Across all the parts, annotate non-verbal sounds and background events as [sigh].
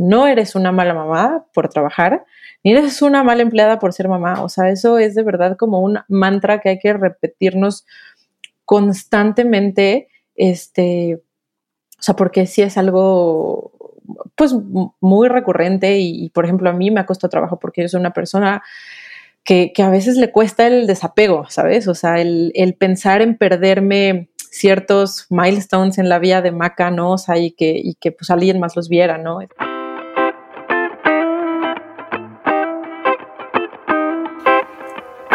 no eres una mala mamá por trabajar, ni eres una mala empleada por ser mamá. O sea, eso es de verdad como un mantra que hay que repetirnos constantemente, este, o sea, porque sí es algo pues muy recurrente y, por ejemplo a mí me ha costado trabajo porque yo soy una persona que, a veces le cuesta el desapego, ¿sabes? O sea, el, pensar en perderme ciertos milestones en la vida de Maca, ¿no? O sea, y que, y que pues alguien más los viera, ¿no?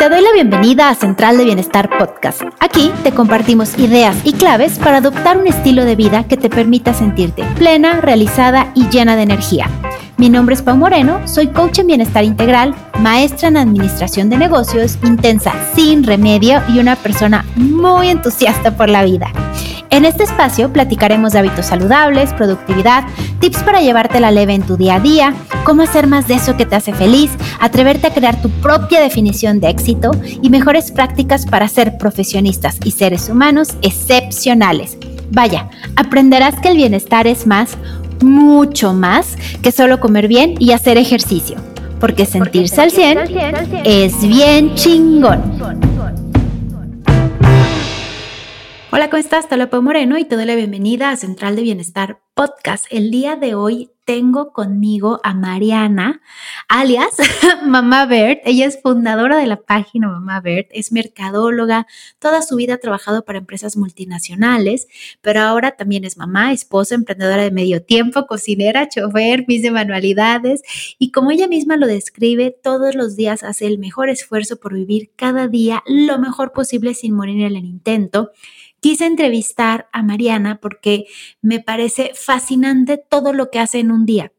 Te doy la bienvenida a Central de Bienestar Podcast. Aquí te compartimos ideas y claves para adoptar un estilo de vida que te permita sentirte plena, realizada y llena de energía. Mi nombre es Pau Moreno, soy coach en bienestar integral, maestra en administración de negocios, intensa, sin remedio y una persona muy entusiasta por la vida. En este espacio platicaremos de hábitos saludables, productividad, tips para llevarte la leve en tu día a día, cómo hacer más de eso que te hace feliz, atreverte a crear tu propia definición de éxito y mejores prácticas para ser profesionistas y seres humanos excepcionales. Vaya, aprenderás que el bienestar es más, mucho más que solo comer bien y hacer ejercicio, porque sentirse al 100 es bien chingón. Hola, ¿cómo estás? Te Moreno y te doy la bienvenida a Central de Bienestar Podcast. El día de hoy tengo conmigo a Mariana, alias [laughs] Mamá Bert. Ella es fundadora de la página Mamá Bert, es mercadóloga, toda su vida ha trabajado para empresas multinacionales, pero ahora también es mamá, esposa, emprendedora de medio tiempo, cocinera, chofer, mis de manualidades y como ella misma lo describe, todos los días hace el mejor esfuerzo por vivir cada día lo mejor posible sin morir en el intento quise entrevistar a Mariana porque me parece fascinante todo lo que hace en un día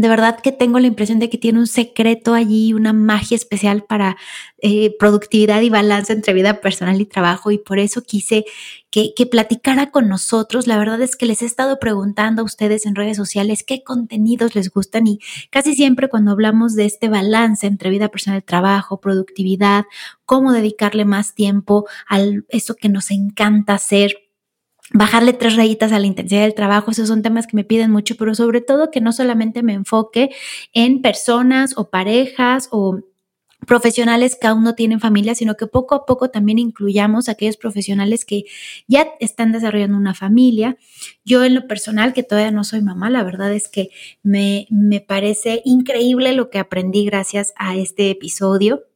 de verdad que tengo la impresión de que tiene un secreto allí, una magia especial para eh, productividad y balance entre vida personal y trabajo y por eso quise que, que, platicara con nosotros. La verdad es que les he estado preguntando a ustedes en redes sociales qué contenidos les gustan y casi siempre cuando hablamos de este balance entre vida personal trabajo, productividad, cómo dedicarle más tiempo a eso que nos encanta hacer bajarle tres rayitas a la intensidad del trabajo, esos son temas que me piden mucho, pero sobre todo que no solamente me enfoque en personas o parejas o profesionales que aún no tienen familia, sino que poco a poco también incluyamos a aquellos profesionales que ya están desarrollando una familia. Yo en lo personal, que todavía no soy mamá, la verdad es que me, me parece increíble lo que aprendí gracias a este episodio.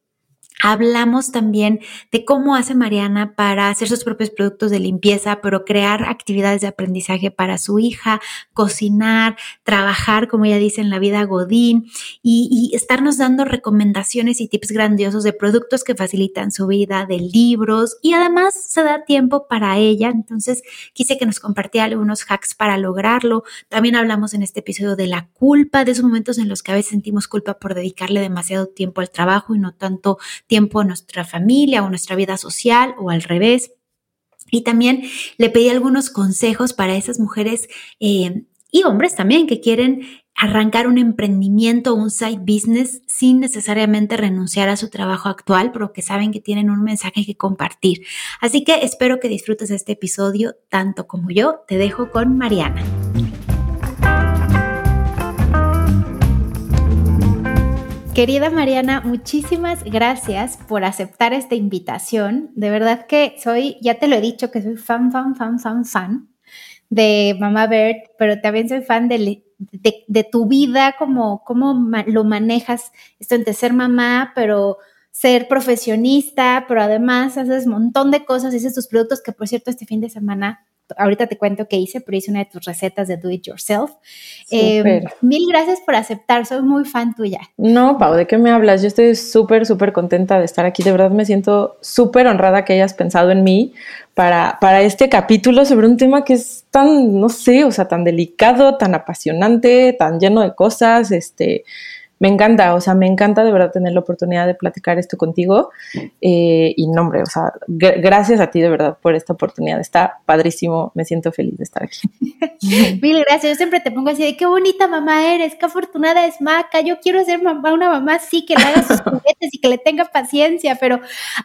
Hablamos también de cómo hace Mariana para hacer sus propios productos de limpieza, pero crear actividades de aprendizaje para su hija, cocinar, trabajar, como ella dice, en la vida Godín y, estarnos dando recomendaciones y tips grandiosos de productos que facilitan su vida, de libros y además se da tiempo para ella. Entonces quise que nos compartiera algunos hacks para lograrlo. También hablamos en este episodio de la culpa, de esos momentos en los que a veces sentimos culpa por dedicarle demasiado tiempo al trabajo y no tanto tiempo a nuestra familia o nuestra vida social o al revés. Y también le pedí algunos consejos para esas mujeres eh, y hombres también que quieren arrancar un emprendimiento, un side business sin necesariamente renunciar a su trabajo actual, pero que saben que tienen un mensaje que compartir. Así que espero que disfrutes este episodio tanto como yo. Te dejo con Mariana. Querida Mariana, muchísimas gracias por aceptar esta invitación. De verdad que soy, ya te lo he dicho, que soy fan, fan, fan, fan, fan de Mamá Bert, pero también soy fan de, de, tu vida, como cómo lo manejas esto entre ser mamá, pero ser profesionista, pero además haces un montón de cosas, haces tus productos, que por cierto este fin de semana ahorita te cuento qué hice, pero hice una de tus recetas de Do It Yourself. Eh, mil gracias por aceptar, soy muy fan tuya. No, Pau, ¿de qué me hablas? Yo estoy súper, súper contenta de estar aquí. De verdad me siento súper honrada que hayas pensado en mí para, para este capítulo sobre un tema que es tan, no sé, o sea, tan delicado, tan apasionante, tan lleno de cosas, este me encanta, o sea, me encanta de verdad tener la oportunidad de platicar esto contigo. Eh, y nombre, o sea, gracias a ti de verdad por esta oportunidad. Está padrísimo, me siento feliz de estar aquí. [laughs] Mil gracias, yo siempre te pongo así de qué bonita mamá eres, qué afortunada es Maca, yo quiero ser mamá, una mamá así, que le haga sus [laughs] juguetes y que le tenga paciencia, pero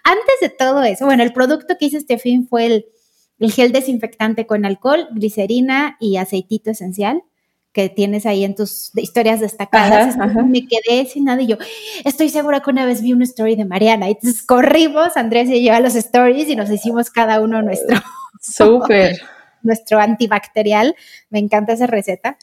antes de todo eso, bueno, el producto que hice este fin fue el, el gel desinfectante con alcohol, glicerina y aceitito esencial que tienes ahí en tus historias destacadas. Me quedé sin nada y yo estoy segura que una vez vi una story de Mariana. Y entonces corrimos, Andrés y yo a los stories y nos hicimos cada uno nuestro. [laughs] Súper. [laughs] nuestro antibacterial. Me encanta esa receta.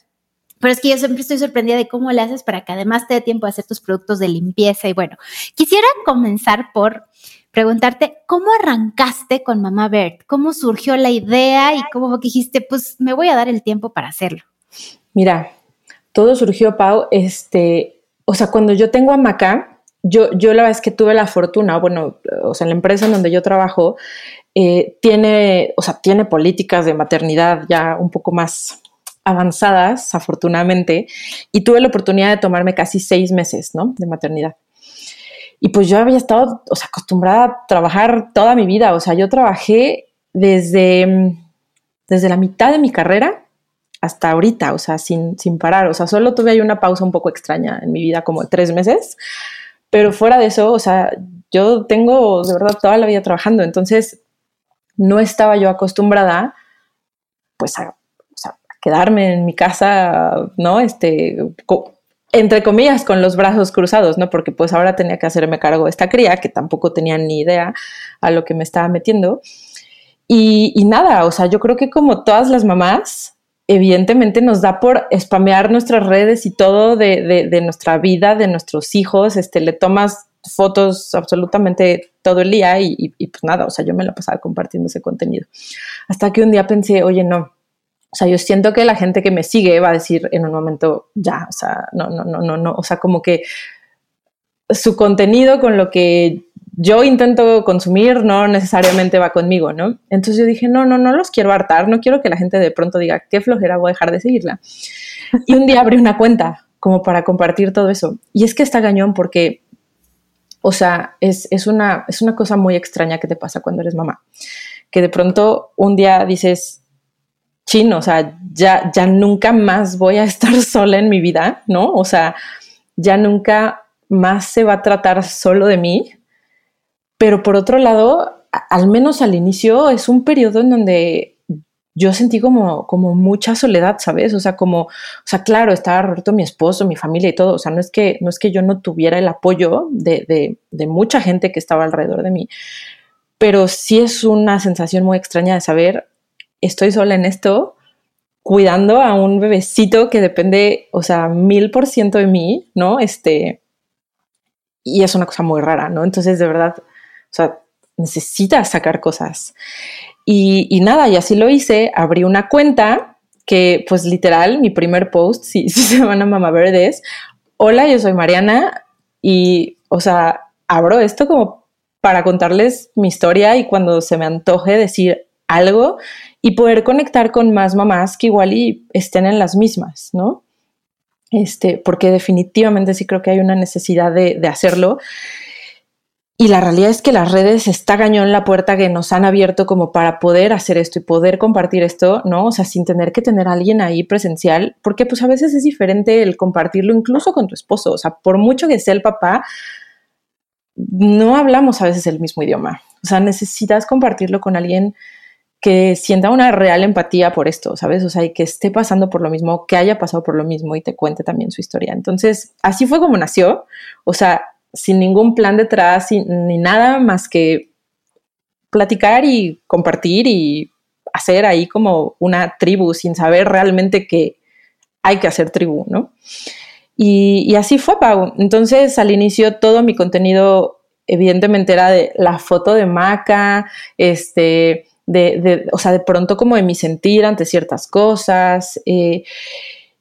Pero es que yo siempre estoy sorprendida de cómo le haces para que además te dé tiempo a hacer tus productos de limpieza. Y bueno, quisiera comenzar por preguntarte, ¿cómo arrancaste con Mamá Bert? ¿Cómo surgió la idea y cómo dijiste, pues me voy a dar el tiempo para hacerlo? Mira, todo surgió, Pau, este, o sea, cuando yo tengo a Maca, yo, yo la vez que tuve la fortuna, bueno, o sea, la empresa en donde yo trabajo eh, tiene, o sea, tiene políticas de maternidad ya un poco más avanzadas, afortunadamente, y tuve la oportunidad de tomarme casi seis meses, ¿no? De maternidad. Y pues yo había estado, o sea, acostumbrada a trabajar toda mi vida, o sea, yo trabajé desde, desde la mitad de mi carrera hasta ahorita, o sea, sin, sin parar, o sea, solo tuve ahí una pausa un poco extraña en mi vida, como tres meses, pero fuera de eso, o sea, yo tengo de verdad toda la vida trabajando, entonces no estaba yo acostumbrada, pues, a, quedarme en mi casa, ¿no? Este, entre comillas, con los brazos cruzados, ¿no? Porque pues ahora tenía que hacerme cargo de esta cría, que tampoco tenía ni idea a lo que me estaba metiendo. Y, y nada, o sea, yo creo que como todas las mamás, evidentemente nos da por spamear nuestras redes y todo de, de, nuestra vida, de nuestros hijos, este, le tomas fotos absolutamente todo el día y, y, pues nada, o sea, yo me la pasaba compartiendo ese contenido. Hasta que un día pensé, oye, no, o sea, yo siento que la gente que me sigue va a decir en un momento, ya, o sea, no, no, no, no, no, o sea, como que su contenido con lo que yo intento consumir no necesariamente va conmigo, ¿no? Entonces yo dije, no, no, no los quiero hartar, no quiero que la gente de pronto diga, qué flojera, voy a dejar de seguirla. Y un día abrí una cuenta como para compartir todo eso. Y es que está gañón porque, o sea, es, es, una, es una cosa muy extraña que te pasa cuando eres mamá. Que de pronto un día dices, chino, o sea, ya, ya nunca más voy a estar [laughs] sola en mi vida, ¿no? O sea, ya nunca más se va a tratar solo de mí, pero por otro lado, al menos al inicio, es un periodo en donde yo sentí como, como mucha soledad, ¿sabes? O sea, como, o sea, claro, estaba roto mi esposo, mi familia y todo. O sea, no es que, no es que yo no tuviera el apoyo de, de, mucha gente que estaba alrededor de mí, pero sí es una sensación muy extraña de saber, estoy sola en esto, cuidando a un bebecito que depende, o sea, mil por ciento de mí, ¿no? Este, y es una cosa muy rara, ¿no? Entonces, de verdad, sea, necesitas sacar cosas. Y, nada, y así lo hice, abrí una cuenta que pues literal, mi primer post, [laughs] si, se van a Mama Verdes, hola, yo soy Mariana y, o sea, abro esto como para contarles mi historia y cuando se me antoje decir algo y poder conectar con más mamás que igual y estén en las mismas, ¿no? Este, porque definitivamente sí creo que hay una necesidad de hacerlo. Y la realidad es que las redes está en la puerta que nos han abierto como para poder hacer esto y poder compartir esto, ¿no? O sea, sin tener que tener alguien ahí presencial, porque pues a veces es diferente el compartirlo incluso con tu esposo, o sea, por mucho que sea el papá, no hablamos a veces el mismo idioma, o sea, necesitas compartirlo con alguien que sienta una real empatía por esto, ¿sabes? O sea, y que esté pasando por lo mismo, que haya pasado por lo mismo y te cuente también su historia. Entonces, así fue como nació, o sea, sin ningún plan detrás ni nada más que platicar y compartir y hacer ahí como una tribu sin saber realmente que hay que hacer tribu, ¿no? Y, así fue, Pau. Entonces, al inicio, todo mi contenido, evidentemente, era de la foto de Maca, este, de, o sea, de pronto como de mi sentir ante ciertas cosas. Eh,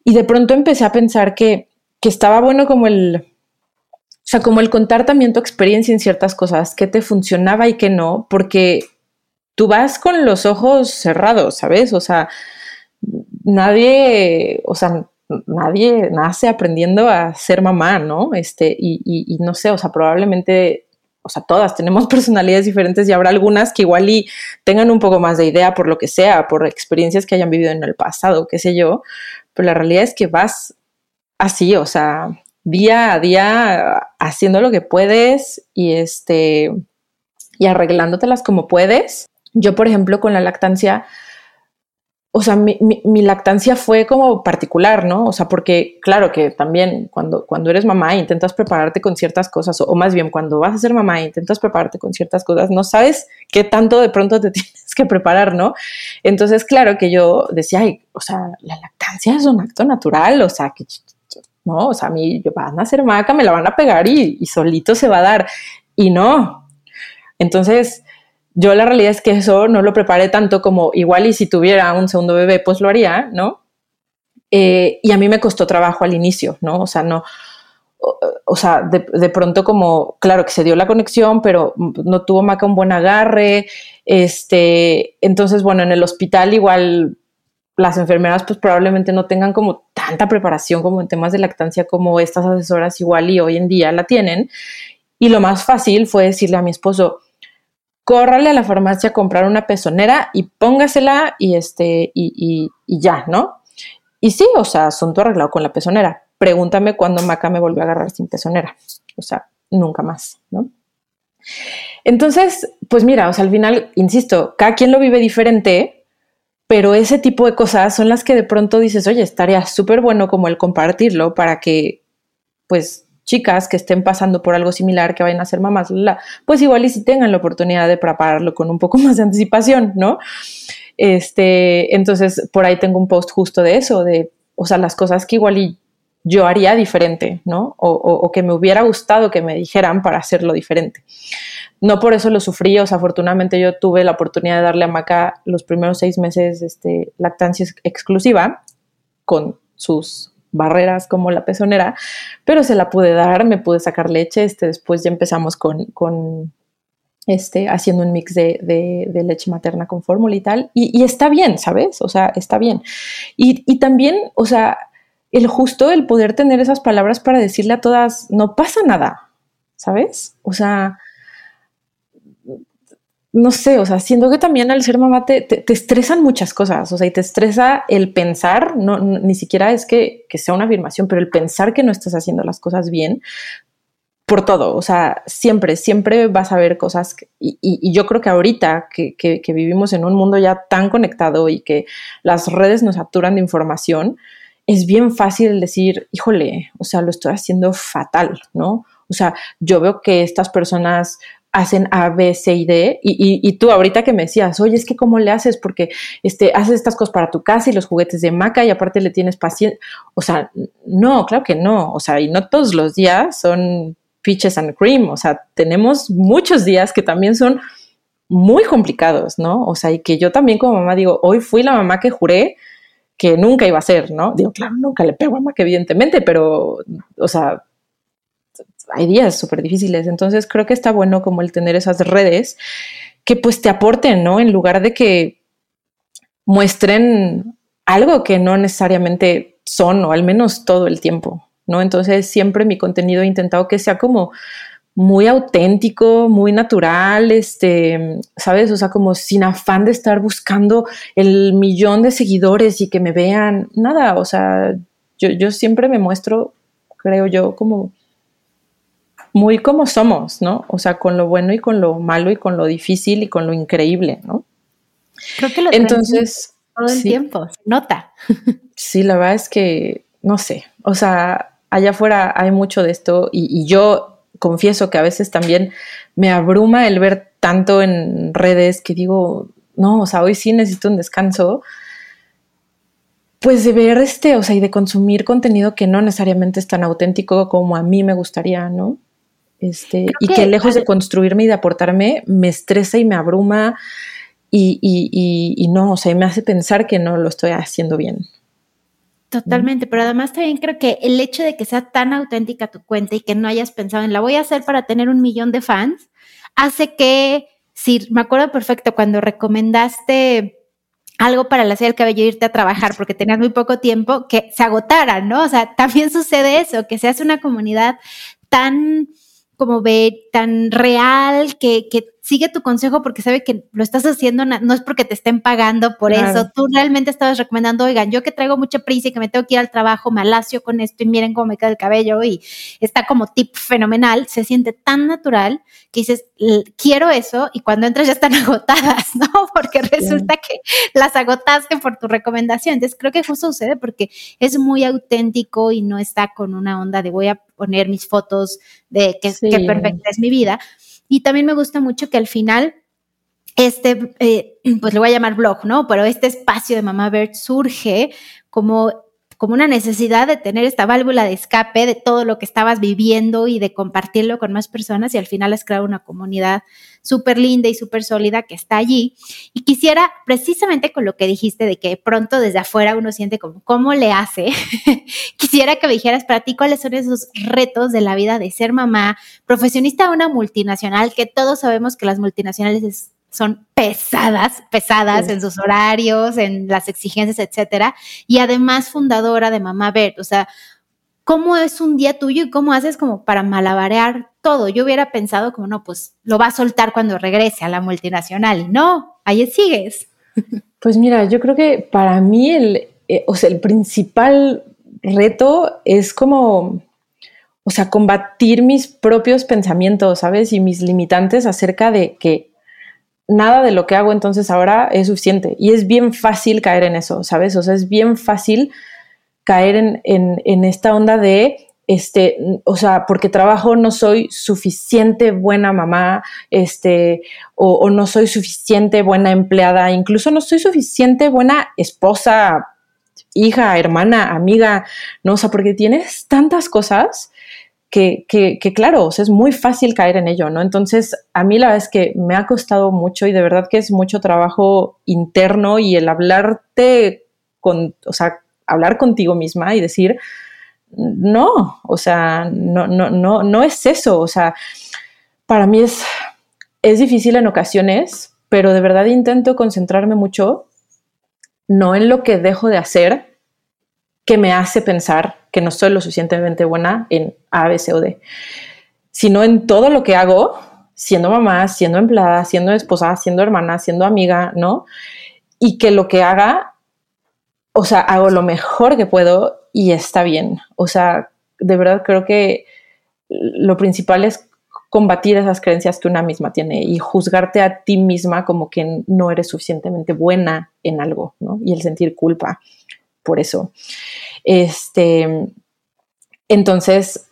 y de pronto empecé a pensar que, que estaba bueno como el, o sea, como el contar también tu experiencia en ciertas cosas, qué te funcionaba y qué no, porque tú vas con los ojos cerrados, ¿sabes? O sea, nadie, o sea, nadie nace aprendiendo a ser mamá, ¿no? Este, y, y, no sé, o sea, probablemente, o sea, todas tenemos [laughs] personalidades diferentes y habrá algunas que igual y tengan un poco más de idea por lo que sea, por experiencias que hayan vivido en el pasado, qué sé yo, pero la realidad es que vas así, o sea, día a día haciendo lo que puedes y este y arreglándotelas como puedes. Yo, por ejemplo, con la lactancia, o sea, mi, lactancia fue como particular, ¿no? O sea, porque claro que también cuando, cuando eres mamá e intentas prepararte con ciertas cosas, o, más bien cuando vas a ser mamá e intentas prepararte con ciertas cosas, no sabes qué tanto de pronto te [laughs] tienes que preparar, ¿no? Entonces, claro que yo decía, o sea, la lactancia es un acto natural, o sea, que, no, o sea, a mí van a ser maca, me la van a pegar y, solito se va a dar. Y no. Entonces, yo la realidad es que eso no lo preparé tanto como igual y si tuviera un segundo bebé, pues lo haría, ¿no? Eh, y a mí me costó trabajo al inicio, ¿no? O sea, no, o, sea, de, pronto como, claro que se dio la conexión, pero no tuvo Maca un buen agarre, este, entonces, bueno, en el hospital igual las enfermeras pues probablemente no tengan como tanta preparación como en temas de lactancia como estas asesoras igual y hoy en día la tienen. Y lo más fácil fue decirle a mi esposo, córrale a la farmacia a comprar una pezonera y póngasela y este, y, ya, ¿no? Y sí, o sea, asunto arreglado con la pezonera. Pregúntame cuándo Maca me volvió a agarrar sin pezonera. O sea, nunca más, ¿no? Entonces, pues mira, o sea, al final, insisto, cada quien lo vive diferente, pero ese tipo de cosas son las que de pronto dices, oye, estaría súper bueno como el compartirlo para que, pues, chicas que estén pasando por algo similar, que vayan a ser mamás, pues igual y si tengan la oportunidad de prepararlo con un poco [laughs] más de anticipación, ¿no? Este, entonces, por ahí tengo un post justo de eso, de, o sea, las cosas que igual y yo haría diferente, ¿no? O, que me hubiera gustado que me dijeran para hacerlo diferente. No por eso lo sufrí, o sea, afortunadamente yo tuve la oportunidad de darle a Maca los primeros seis meses este, lactancia exclusiva con sus barreras como la pezonera, pero se la pude dar, me pude sacar leche, este, después ya empezamos con, con este, haciendo un mix de, de, leche materna con fórmula y tal, y, está bien, ¿sabes? O sea, está bien. Y, y también, o sea, el justo, el poder tener esas palabras para decirle a todas, no pasa nada, ¿sabes? O sea, no sé, o sea, siento que también al ser mamá te, te, estresan muchas cosas, o sea, y te estresa el pensar, no, ni siquiera es que, sea una afirmación, pero el pensar que no estás haciendo las cosas bien por todo, o sea, siempre, siempre vas a ver cosas, y, yo creo que ahorita que, que, vivimos en un mundo ya tan conectado y que las redes nos saturan de información, es bien fácil decir, híjole, o sea, lo estoy haciendo fatal, ¿no? O sea, yo veo que estas personas hacen A, B, C y D. Y, tú ahorita que me decías, oye, es que cómo le haces porque este, haces estas cosas para tu casa y los juguetes de maca y aparte le tienes paciencia. O sea, no, claro que no. O sea, y no todos los días son peaches and cream. O sea, tenemos muchos días que también son muy complicados, ¿no? O sea, y que yo también como mamá digo, hoy fui la mamá que juré que nunca iba a ser, ¿no? Digo, claro, nunca le pego a Maca, evidentemente, pero, o sea, hay días súper difíciles. Entonces creo que está bueno como el tener esas redes que pues te aporten, ¿no? En lugar de que muestren algo que no necesariamente son o al menos todo el tiempo, ¿no? Entonces siempre mi contenido he intentado que sea como muy auténtico, muy natural, este, ¿sabes? O sea, como sin afán de estar buscando el millón de seguidores y que me vean, nada, o sea, yo, yo siempre me muestro, creo yo, como muy como somos, ¿no? O sea, con lo bueno y con lo malo y con lo difícil y con lo increíble, ¿no? Creo que lo Entonces, todo el tiempo, nota. [laughs] Sí, la verdad es que, no sé, o sea, allá afuera hay mucho de esto y, yo confieso que a veces también me abruma el ver tanto en redes que digo, no, o sea, hoy sí necesito un descanso, pues de ver este, o sea, y de consumir contenido que no necesariamente es tan auténtico como a mí me gustaría, ¿no? Este, y que, lejos de construirme y de aportarme, me estresa y me abruma y, y, no, o sea, me hace pensar que no lo estoy haciendo bien. Totalmente, pero además también creo que el hecho de que sea tan auténtica tu cuenta y que no hayas pensado en la voy a hacer para tener un millón de fans, hace que, sí, me acuerdo perfecto cuando recomendaste algo para la serie del cabello irte a trabajar porque tenías muy poco tiempo, que se agotara, ¿no? O sea, [laughs] también sucede eso, que seas una comunidad tan como ve tan real, que, sigue tu consejo porque sabe que lo estás haciendo, no es porque te estén pagando por eso. Tú realmente estabas recomendando, oigan, yo que traigo mucha prisa y que me tengo que ir al trabajo, me alacio con esto y miren cómo me queda el cabello y está como tip fenomenal. Se siente tan natural que dices, quiero eso y cuando entras ya están [laughs] agotadas, ¿no? Porque resulta que las agotaste por tu recomendación. Entonces creo que justo sucede porque es muy auténtico y no está con una onda de voy a poner mis fotos de que, perfecta es mi vida. Y también me gusta mucho que al final este, eh, [clears throat] pues le voy a llamar blog, ¿no? Pero este espacio de Mamá Bird surge como como una necesidad de tener esta válvula de escape de todo lo que estabas viviendo y de compartirlo con más personas y al final has creado una comunidad súper linda y súper sólida que está allí. Y quisiera, precisamente con lo que dijiste de que pronto desde afuera uno siente como, ¿cómo le hace? [laughs] quisiera que me dijeras para ti cuáles son esos retos de la vida de ser mamá, profesionista de una multinacional, que todos sabemos que las multinacionales es son pesadas, pesadas en sus horarios, en las exigencias, etcétera. Y además fundadora de Mamá Verde, o sea, ¿cómo es un día tuyo y cómo haces como para malabarear todo? Yo hubiera pensado como, no, pues lo va a soltar cuando regrese a la multinacional. Y no, ahí sigues. [laughs] Pues mira, yo creo que para mí el, eh, o sea, el principal reto es como, o sea, combatir mis propios pensamientos, ¿sabes? Y mis limitantes acerca de que nada de lo que hago entonces ahora es suficiente. Y es bien fácil caer en eso, ¿sabes? O sea, es bien fácil caer en, en, esta onda de, este, o sea, porque trabajo no soy suficiente buena mamá, este, o, o, no soy suficiente buena empleada, incluso no soy suficiente buena esposa, hija, hermana, amiga, ¿no? O sea, porque tienes tantas cosas que, claro, es muy fácil caer en ello, ¿no? Entonces, a mí la verdad es que me ha costado mucho y de verdad que es mucho trabajo interno y el hablarte con, o sea, hablar contigo misma y decir, no, o sea, no, no, no, no es eso, o sea, para mí es, es difícil en ocasiones, pero de verdad intento concentrarme mucho, no en lo que dejo de hacer, que me hace pensar que no soy lo suficientemente buena en A, B, C o D, sino en todo lo que hago, siendo mamá, siendo empleada, siendo esposa, siendo hermana, siendo amiga, ¿no? Y que lo que haga, o sea, hago lo mejor que puedo y está bien. O sea, de verdad creo que lo principal es combatir esas creencias que una misma tiene y juzgarte a ti misma como que no eres suficientemente buena en algo, ¿no? Y el sentir culpa por eso. Este, entonces,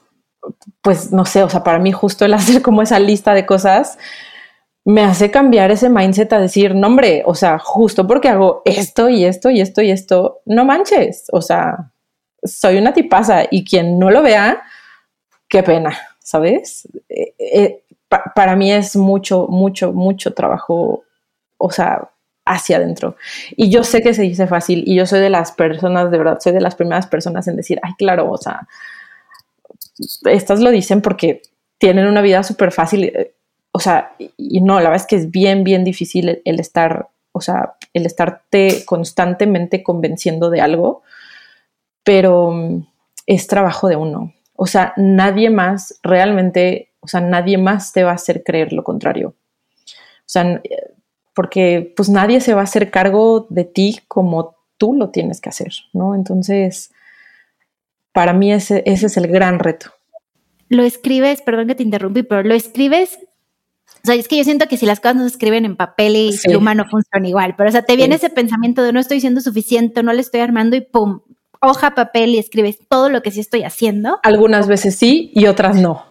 pues no sé, o sea, para mí justo el [laughs] hacer como esa lista de cosas me hace cambiar ese mindset a decir, no hombre, o sea, justo porque hago esto y esto y esto y esto, no manches, o sea, soy una tipaza y quien no lo vea, qué pena, ¿sabes? Eh, eh, para mí es mucho, mucho, mucho trabajo, o sea, hacia adentro. Y yo sé que se dice fácil y yo soy de las personas, de verdad, soy de las primeras personas en decir, ay, claro, o sea, estas lo dicen porque tienen una vida súper fácil, eh, o sea, y no, la verdad es que es bien, bien difícil el, estar, o sea, el estarte constantemente convenciendo de algo, pero mm, es trabajo de uno. O sea, nadie más realmente, o sea, nadie más te va a hacer creer lo contrario. O sea, porque pues nadie se va a hacer cargo de ti como tú lo tienes que hacer, ¿no? Entonces, para mí ese, ese es el gran reto. Lo escribes, perdón que te interrumpí, pero lo escribes o sea, es que yo siento que si las cosas no se escriben en papel y pluma no funciona igual, pero o sea, te viene ese pensamiento de no estoy siendo suficiente, no le estoy armando y pum, hoja, papel y escribes todo lo que sí estoy haciendo. Algunas veces sí y otras no.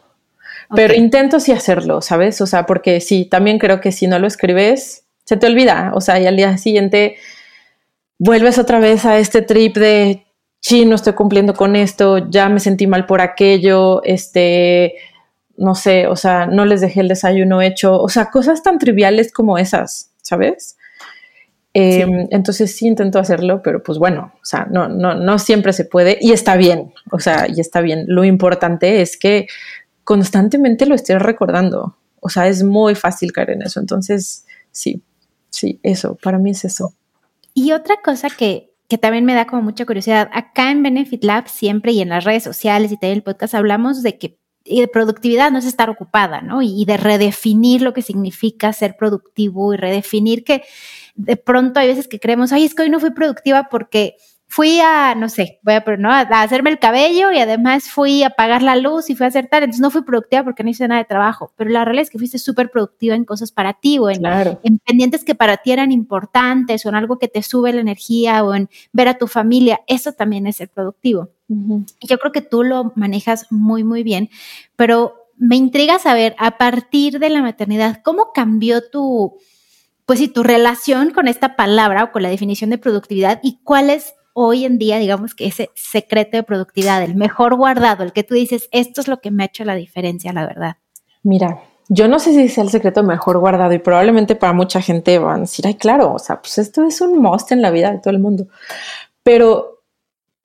Pero intento sí hacerlo, ¿sabes? O sea, porque sí, también creo que si no lo escribes, se te olvida, o sea, y al día siguiente vuelves otra vez a este trip de, sí, no estoy cumpliendo con esto, ya me sentí mal por aquello, este, no sé, o sea, no les dejé el desayuno hecho, o sea, cosas tan triviales como esas, ¿sabes? Em, entonces sí intento hacerlo, pero pues bueno, o sea, no, no, no siempre se puede y está bien, o sea, y está bien. Lo importante es que constantemente lo estés recordando, o sea, es muy fácil caer en eso, entonces sí, sí, eso, para mí es eso. Y otra cosa que, también me da como mucha curiosidad, acá en Benefit Lab siempre y en las redes sociales y también el podcast hablamos de que de productividad no es estar ocupada, ¿no? Y, de redefinir lo que significa ser productivo y redefinir que de pronto hay veces que creemos, ay, es que hoy no fui productiva porque fui a, no sé, voy a, ¿no? a hacerme el cabello y además fui a apagar la luz y fui a hacer tal, entonces no fui productiva porque no hice nada de trabajo, pero la realidad es que fuiste súper productiva en cosas para ti o en, en, pendientes que para ti eran importantes o en algo que te sube la energía o en ver a tu familia, eso también es ser productivo. Y yo creo que tú lo manejas muy, muy bien, pero me intriga saber, a partir de la maternidad, ¿cómo cambió tu, pues sí, tu relación con esta palabra o con la definición de productividad y cuál es hoy en día, digamos que ese secreto de productividad, el mejor guardado, el que tú dices, esto es lo que me ha hecho la diferencia, la verdad? Mira, yo no sé si sea el secreto mejor guardado y probablemente para mucha gente van a decir, ay, claro, o sea, pues esto es un must en la vida de todo el mundo. Pero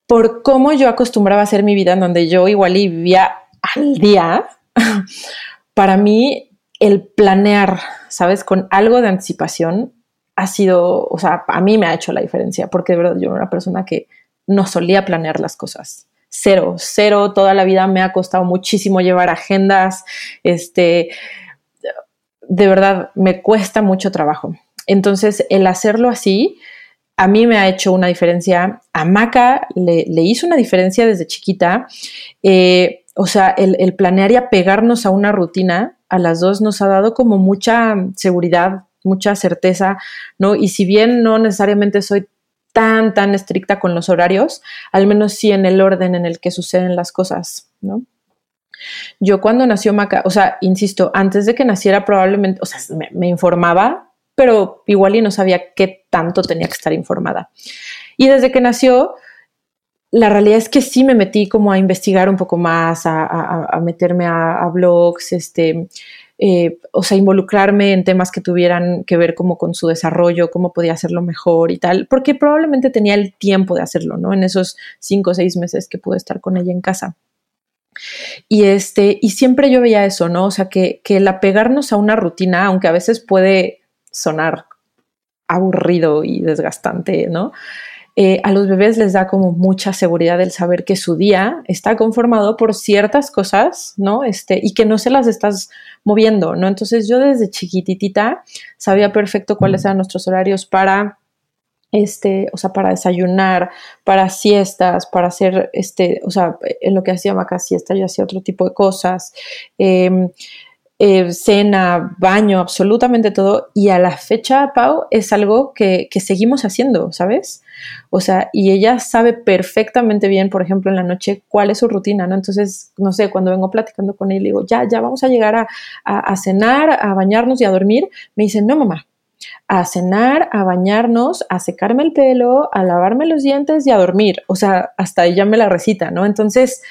por cómo yo acostumbraba a hacer mi vida en donde yo igual y vivía al día, [laughs] para mí el planear, ¿sabes? Con algo de anticipación ha sido, o sea, a mí me ha hecho la diferencia, porque de verdad yo era una persona que no solía planear las cosas. Cero, cero, toda la vida me ha costado muchísimo llevar agendas, este, de verdad me cuesta mucho trabajo. Entonces, el hacerlo así, a mí me ha hecho una diferencia. A Maca le, hizo una diferencia desde chiquita. Eh, o sea, el, el, planear y apegarnos a una rutina a las dos nos ha dado como mucha seguridad, mucha certeza, ¿no? Y si bien no necesariamente soy tan, tan estricta con los horarios, al menos sí en el orden en el que suceden las cosas, ¿no? Yo cuando nació Maca, o sea, insisto, antes de que naciera probablemente, o sea, me informaba pero igual y no sabía qué tanto tenía que estar informada. Y desde que nació, la realidad es que sí me metí como a investigar un poco más, a, meterme a, blogs, este, eh, o sea, involucrarme en temas que tuvieran que ver como con su desarrollo, cómo podía hacerlo mejor y tal, porque probablemente tenía el tiempo de hacerlo, ¿no? En esos cinco o seis meses que pude estar con ella en casa. Y este, y siempre yo veía eso, ¿no? O sea, que, que el apegarnos a una rutina, aunque a veces puede sonar aburrido y desgastante, ¿no? Eh, a los bebés les da como mucha seguridad el saber que su día está conformado por ciertas cosas, ¿no? Este, y que no se las estás moviendo, ¿no? Entonces yo desde chiquititita sabía perfecto cuáles eran nuestros horarios para, este, o sea, para desayunar, para siestas, para hacer, este, o sea, en lo que hacía Maca siesta, yo hacía otro tipo de cosas. Em, eh, cena, baño, absolutamente todo. Y a la fecha, Pau, es algo que, seguimos haciendo, ¿sabes? O sea, y ella sabe perfectamente bien, por ejemplo, en la noche, cuál es su rutina, ¿no? Entonces, no sé, cuando vengo platicando con él, digo, ya, ya vamos a llegar a, cenar, a bañarnos y a dormir. Me dice, no, mamá, a cenar, a bañarnos, a secarme el pelo, a lavarme los dientes y a dormir. O sea, hasta ella me la recita, ¿no? Entonces,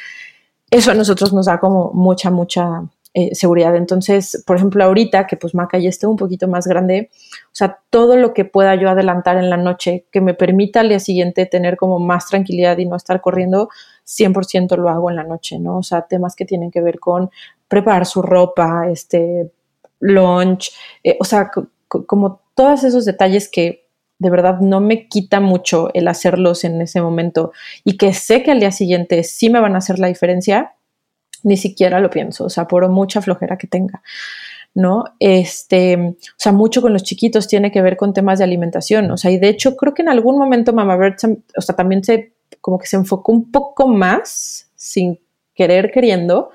eso a nosotros nos da como mucha, mucha eh, seguridad. Entonces, por ejemplo, ahorita que pues Maca ya esté un poquito más grande, o sea, todo lo que pueda yo adelantar en la noche que me permita al día siguiente tener como más tranquilidad y no estar corriendo, 100% lo hago en la noche, ¿no? O sea, temas que tienen que ver con preparar su ropa, este, lunch, eh, o sea, como todos esos detalles que de verdad no me quita mucho el hacerlos en ese momento y que sé que al día siguiente sí me van a hacer la diferencia, ni siquiera lo pienso, o sea, por mucha flojera que tenga. ¿no? Este, o sea, mucho con los chiquitos tiene que ver con temas de alimentación, o sea, y de hecho creo que en algún momento Mama Bird, o sea, también se, como que se enfocó un poco más, sin querer queriendo,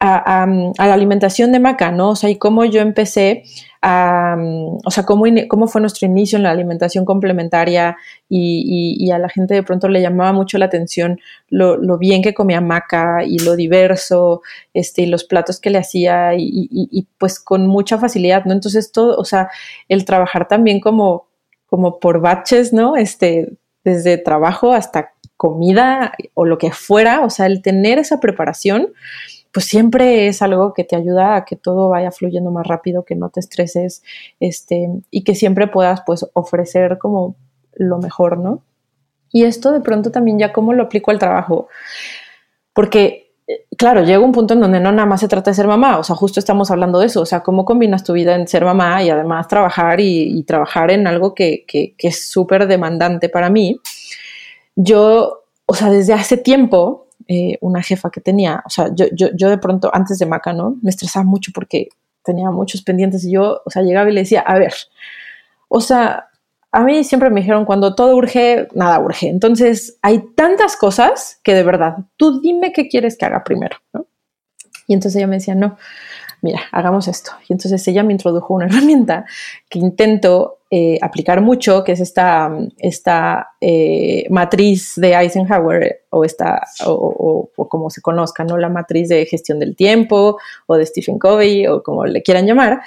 a, la alimentación de Maca, ¿no? O sea, y cómo yo empecé o sea, cómo, cómo fue nuestro inicio en la alimentación complementaria y, a la gente de pronto le llamaba mucho la atención lo, bien que comía Maca y lo diverso, este, y los platos que le hacía y, pues con mucha facilidad, ¿no? Entonces todo, o sea, el trabajar también como, como por baches, ¿no? Este, desde trabajo hasta comida o lo que fuera, o sea, el tener esa preparación pues siempre es algo que te ayuda a que todo vaya fluyendo más rápido, que no te estreses, este, y que siempre puedas pues ofrecer como lo mejor, ¿no? Y esto de pronto también ya cómo lo aplico al trabajo, porque eh, claro, llega un punto en donde no nada más se trata de ser mamá, o sea, justo estamos hablando de eso, o sea, cómo combinas tu vida en ser mamá y además trabajar y, trabajar en algo que, que es súper demandante para mí. Yo, o sea, desde hace tiempo eh, una jefa que tenía, o sea, yo, yo, yo de pronto, antes de Maca, ¿no? Me estresaba mucho porque tenía muchos pendientes y yo, o sea, llegaba y le decía, a ver, o sea, a mí siempre me dijeron cuando todo urge, nada urge. Entonces, hay tantas cosas que de verdad, tú dime qué quieres que haga primero, ¿no? Y entonces ella me decía, no, mira, hagamos esto. Y entonces ella me introdujo una [laughs] herramienta que intento eh, aplicar mucho, que es esta, esta eh, matriz de Eisenhower o, esta, o, como se conozca, ¿no? La matriz de gestión del tiempo o de Stephen Covey o como le quieran llamar,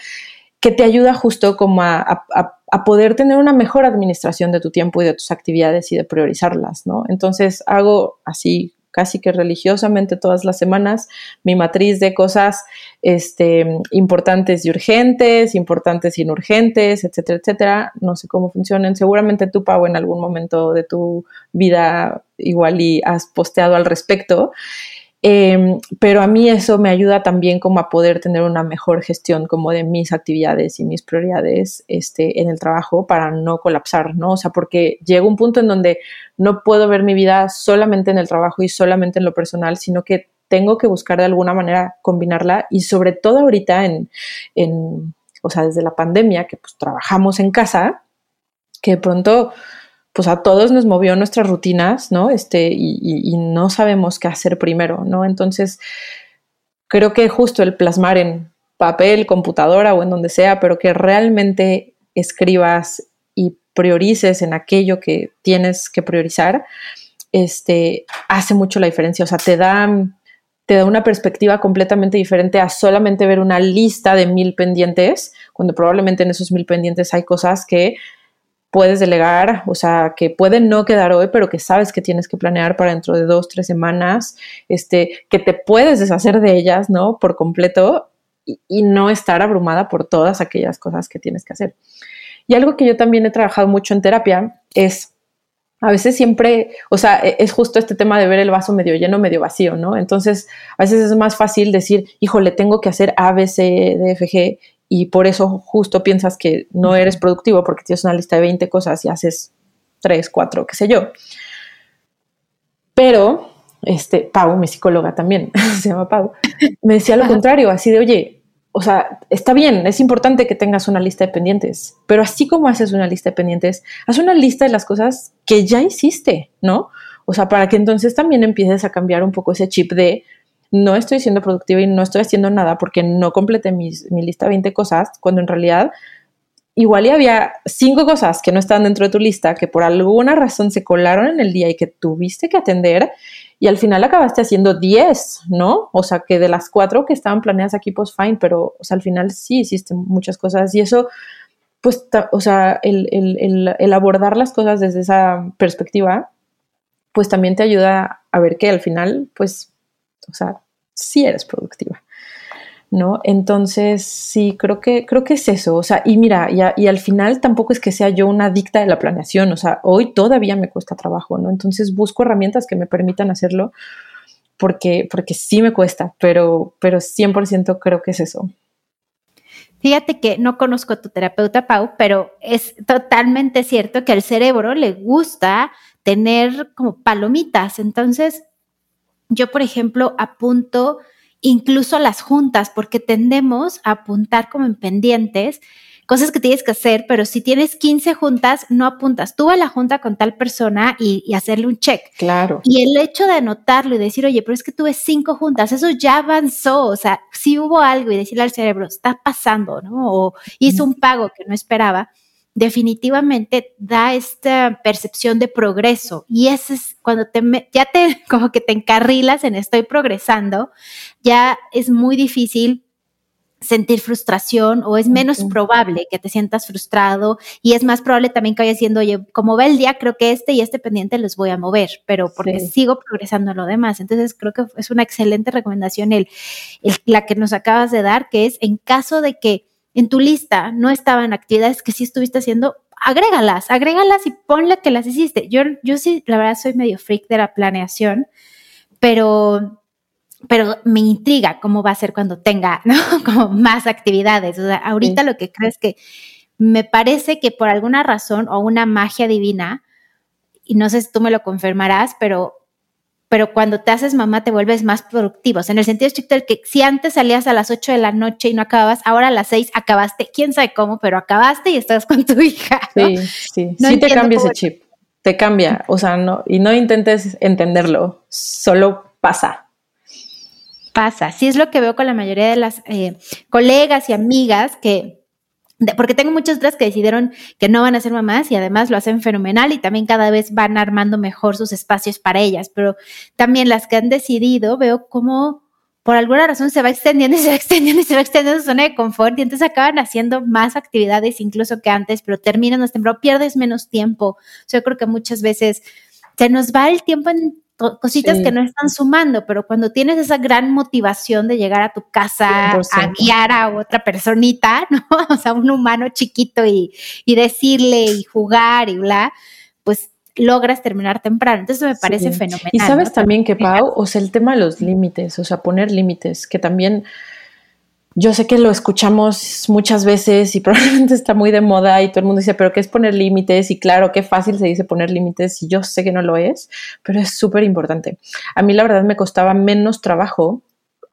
que te ayuda justo como a, a poder tener una mejor administración de tu tiempo y de tus actividades y de priorizarlas, ¿no? Entonces hago así casi que religiosamente todas las semanas mi matriz de cosas este, importantes y urgentes, importantes y no urgentes, etcétera, etcétera. No sé cómo funcionan. Seguramente tú, Pau, en algún momento de tu vida igual y has posteado al respecto. Em, pero a mí eso me ayuda también como a poder tener una mejor gestión como de mis actividades y mis prioridades este, en el trabajo para no colapsar, ¿no? O sea, porque llega un punto en donde no puedo ver mi vida solamente en el trabajo y solamente en lo personal, sino que tengo que buscar de alguna manera combinarla y sobre todo ahorita en, en o sea, desde la pandemia, que pues trabajamos en casa, que de pronto pues a todos nos movió nuestras rutinas, ¿no? Este, y, no sabemos qué hacer primero, ¿no? Entonces, creo que justo el plasmar en papel, computadora o en donde sea, pero que realmente escribas y priorices en aquello que tienes que priorizar, este, hace mucho la diferencia. O sea, te da, te da una perspectiva completamente diferente a solamente ver una lista de mil pendientes, cuando probablemente en esos mil pendientes hay cosas que puedes delegar, o sea, que pueden no quedar hoy, pero que sabes que tienes que planear para dentro de dos, tres semanas, este, que te puedes deshacer de ellas, ¿no? Por completo y, no estar abrumada por todas aquellas cosas que tienes que hacer. Y algo que yo también he trabajado mucho en terapia es, a veces siempre, o sea, e, es justo este tema de ver el vaso medio lleno, medio vacío, ¿no? Entonces, a veces es más fácil decir, híjole, tengo que hacer A, B, C, G, y por eso justo piensas que no eres productivo porque tienes una lista de 20 cosas y haces 3, 4, qué sé yo. Pero, este, Pau, mi psicóloga también, [laughs] se llama Pau, me decía lo contrario, así de, oye, o sea, está bien, es importante que tengas una lista de pendientes, pero así como haces una lista de pendientes, haz una lista de las cosas que ya hiciste, ¿no? O sea, para que entonces también empieces a cambiar un poco ese chip de, no estoy siendo productiva y no estoy haciendo nada porque no completé mi lista de 20 cosas, cuando en realidad igual y había cinco cosas que no estaban dentro de tu lista, que por alguna razón se colaron en el día y que tuviste que atender, y al final acabaste haciendo 10, ¿no? O sea, que de las cuatro que estaban planeadas aquí, pues fine, pero o sea, al final sí hiciste muchas cosas y eso, pues, o sea, el, el, el abordar las cosas desde esa perspectiva, pues también te ayuda a ver que al final, pues, o sea, sí eres productiva. ¿No? Entonces, sí, creo que, creo que es eso. O sea, y mira, y, al final tampoco es que sea yo una adicta de la planeación. O sea, hoy todavía me cuesta trabajo, ¿no? Entonces busco herramientas que me permitan hacerlo porque, porque sí me cuesta, pero, pero 100% creo que es eso. Fíjate que no conozco a tu terapeuta, Pau, pero es totalmente cierto que al cerebro le gusta tener como palomitas. Entonces, yo, por ejemplo, apunto incluso las juntas, porque tendemos a apuntar como en pendientes cosas que tienes que hacer, pero si tienes 15 juntas, no apuntas. Tú a la junta con tal persona y, hacerle un check. Claro. Y el hecho de anotarlo y decir, oye, pero es que tuve cinco juntas, eso ya avanzó. O sea, si hubo algo y decirle al cerebro, está pasando, ¿no? O hizo un pago que no esperaba definitivamente da esta percepción de progreso. Y ese es cuando te, ya te [laughs] como que te encarrilas en estoy progresando, ya es muy difícil sentir frustración o es menos probable que te sientas frustrado y es más probable también que vayas diciendo, oye, como va el día, creo que este y este pendiente los voy a mover, pero porque sigo progresando en lo demás. Entonces creo que es una excelente recomendación el, la que nos acabas de dar, que es en caso de que en tu lista no estaban actividades que sí estuviste haciendo, agrégalas, agrégalas y ponle que las hiciste. Yo, yo sí, la verdad, soy medio freak de la planeación, pero, pero me intriga cómo va a ser cuando tenga, [laughs] ¿no? Como más actividades. O sea, ahorita lo que creo es que me parece que por alguna razón o una magia divina, y no sé si tú me lo confirmarás, pero pero cuando te haces mamá te vuelves más productivo. en el sentido estricto del que si antes salías a las 8 de la noche y no acababas, ahora a las 6 acabaste, quién sabe cómo, pero acabaste y estás con tu [laughs] hija. Sí, sí, sí te cambia ese chip, te cambia, o sea, no, y no intentes entenderlo, solo pasa. Pasa, sí es lo que veo con la mayoría de las eh, colegas y amigas que porque tengo muchas otras que decidieron que no van a ser mamás y además lo hacen fenomenal y también cada vez van armando mejor sus espacios para ellas, pero también las que han decidido veo cómo por alguna razón se va extendiendo y se va [laughs] extendiendo y se va extendiendo su zona de confort y entonces acaban haciendo más actividades incluso que antes, pero terminan más temprano, pierdes menos tiempo. yo creo que muchas veces se nos va el tiempo en cositas que no están sumando, pero cuando tienes esa gran motivación de llegar a tu casa a guiar a otra personita, [laughs] ¿no? O sea, un humano chiquito y, y decirle y jugar y bla, pues logras terminar temprano. Entonces me parece fenomenal. Y sabes también que, Pau, o sea, el tema de los límites, o sea, poner límites, que también yo sé que lo escuchamos muchas veces y [laughs] probablemente está muy de moda y todo el mundo dice, pero ¿qué es poner límites? Y claro, qué fácil se dice poner límites y yo sé que no lo es, pero es súper importante. A mí la verdad me costaba menos trabajo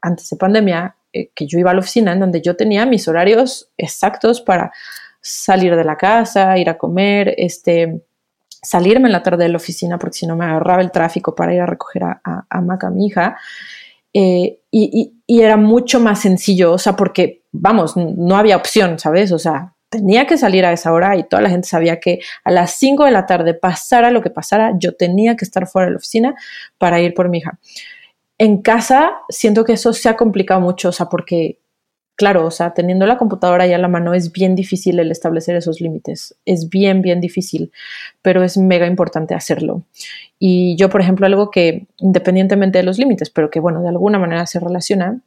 antes de pandemia eh, que yo iba a la oficina en donde yo tenía mis horarios exactos para salir de la casa, ir a comer, este, salirme en la tarde de la oficina porque si no me agarraba el tráfico para ir a recoger a, a, Maca, mi hija. Eh, y, era mucho más sencillo, o sea, porque, vamos, no había opción, ¿sabes? O sea, tenía que salir a esa hora y toda la gente sabía que a las 5 de la tarde, pasara lo que pasara, yo tenía que estar fuera de la oficina para ir por mi hija. En casa siento que eso se ha complicado mucho, o sea, porque claro, o sea, teniendo la computadora ya a la mano es bien difícil el establecer esos límites. Es bien, bien difícil, pero es mega importante hacerlo. Y yo, por ejemplo, algo que independientemente de los límites, pero que bueno, de alguna manera se relaciona,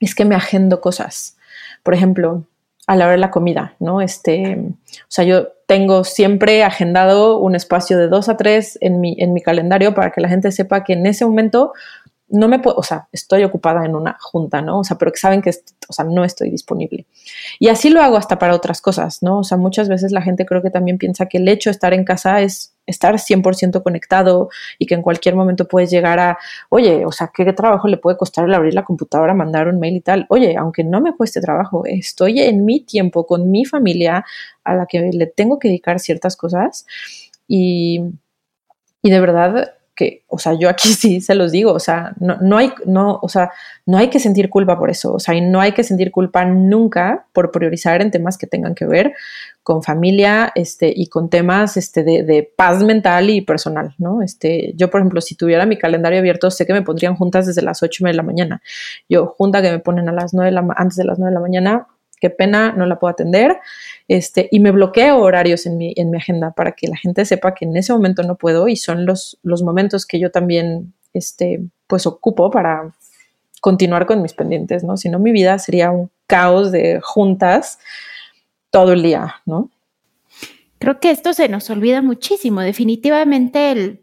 es que me agendo cosas. Por ejemplo, a la hora de la comida, ¿no? Este, o sea, yo tengo siempre agendado un espacio de dos a tres en mi, en mi calendario para que la gente sepa que en ese momento no me puedo, o sea, estoy ocupada en una junta, ¿no? O sea, pero que saben que, o sea, no estoy disponible. Y así lo hago hasta para otras cosas, ¿no? O sea, muchas veces la gente creo que también piensa que el hecho de estar en casa es estar 100% conectado y que en cualquier momento puedes llegar a, oye, o sea, ¿qué trabajo le puede costar el abrir la computadora, mandar un mail y tal? Oye, aunque no me cueste trabajo, estoy en mi tiempo con mi familia a la que le tengo que dedicar ciertas cosas y, y de verdad que, o sea, yo aquí [laughs] sí se los digo, o sea, no, no, hay, no, o sea, no hay que sentir culpa por eso, o sea, y no hay que sentir culpa nunca por priorizar en temas que tengan que ver con familia este, y con temas este, de, de, paz mental y personal, ¿no? Este, yo, por ejemplo, si tuviera mi calendario abierto, sé que me pondrían juntas desde las 8 de la mañana. Yo, junta que me ponen a las 9 de la, antes de las 9 de la mañana, qué pena, no la puedo atender. Este, y me bloqueo horarios en mi, en mi agenda para que la gente sepa que en ese momento no puedo y son los, los momentos que yo también este, pues ocupo para continuar con mis pendientes, ¿no? Si no, mi vida sería un caos de juntas todo el día, ¿no? Creo que esto se nos olvida muchísimo. Definitivamente el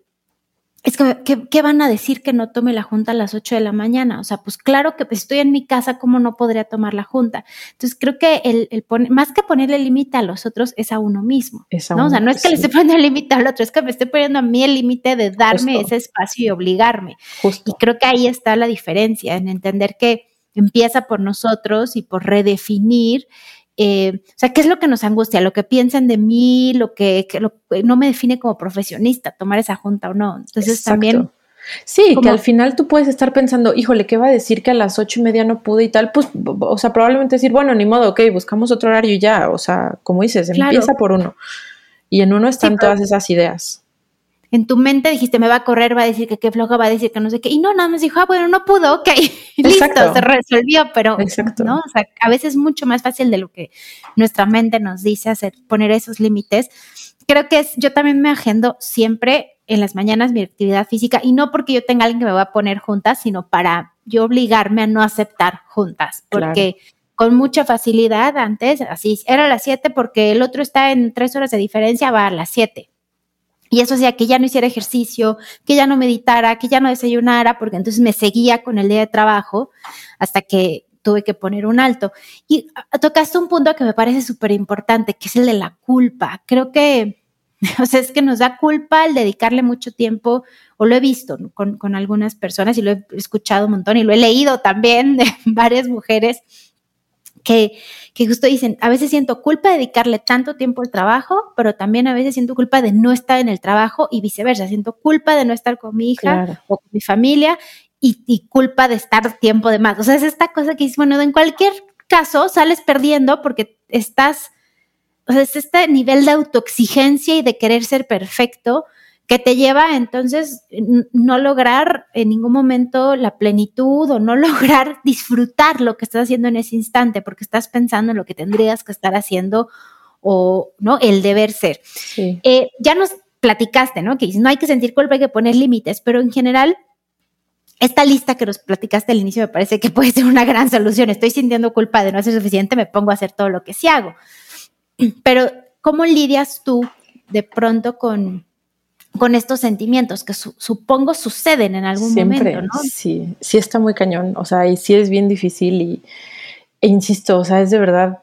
es que, ¿qué, van a decir que no tome la junta a las 8 de la mañana? O sea, pues claro que pues, estoy en mi casa, ¿cómo no podría tomar la junta? Entonces creo que el, el más que ponerle límite a los otros es a uno mismo. ¿no? o sea, no es que le esté poniendo límite al otro, es que me estoy poniendo a mí el límite de darme ese espacio y obligarme. Y creo que ahí está la diferencia, en entender que empieza por nosotros y por redefinir eh, o sea, ¿qué es lo que nos angustia? Lo que piensan de mí, lo que, no me define como profesionista, tomar esa junta o no. Entonces también... Sí, que al final tú puedes estar pensando, híjole, ¿qué va a decir que a las ocho y media no pude y tal? Pues, o sea, probablemente decir, bueno, ni modo, ok, buscamos otro horario y ya. O sea, como dices, empieza por uno. Y en uno están todas esas ideas en tu mente dijiste, me va a correr, va a decir que qué floja, va a decir que no sé qué, y no, nada más dijo, ah, bueno, no pudo, ok, [laughs] listo, se resolvió, pero, ¿no? O sea, a veces es mucho más fácil de lo que nuestra mente nos dice hacer, poner esos límites. Creo que es, yo también me agendo siempre en las mañanas mi actividad física, y no porque yo tenga alguien que me va a poner juntas, sino para yo obligarme a no aceptar juntas, porque... con mucha facilidad antes, así era a las 7 porque el otro está en tres horas de diferencia, va a las 7 y eso hacía que ya no hiciera ejercicio, que ya no meditara, que ya no desayunara, porque entonces me seguía con el día de trabajo hasta que tuve que poner un alto. Y tocaste un punto que me parece súper importante, que es el de la culpa. Creo que [laughs] O sea, es que nos da culpa el dedicarle mucho tiempo, o lo he visto con, con, algunas personas y lo he escuchado un montón y lo he leído también [laughs] de varias mujeres que, que justo dicen, a veces siento culpa de dedicarle tanto tiempo al trabajo, pero también a veces siento culpa de no estar en el trabajo y viceversa, siento culpa de no estar con mi hija o con mi familia y, y, culpa de estar tiempo de más. O sea, es esta cosa que dices, bueno, en cualquier caso sales perdiendo porque estás o sea, es este nivel de autoexigencia y de querer ser perfecto que te lleva entonces no lograr en ningún momento la plenitud o no [laughs] lograr disfrutar lo que estás haciendo en ese instante porque estás pensando en lo que tendrías que estar haciendo o no el deber ser. Eh, ya nos platicaste, ¿no? Que no hay que sentir culpa, hay que poner límites, pero en general esta lista que nos platicaste al inicio me parece que puede ser una gran solución. Estoy sintiendo culpa de no ser suficiente, me pongo a hacer todo lo que sí hago. [clears throat] Pero, ¿cómo lidias tú de pronto con, con estos sentimientos que supongo suceden en algún momento, ¿no? Sí, sí está muy cañón, o sea, y sí es bien difícil y, e insisto, o sea, es de verdad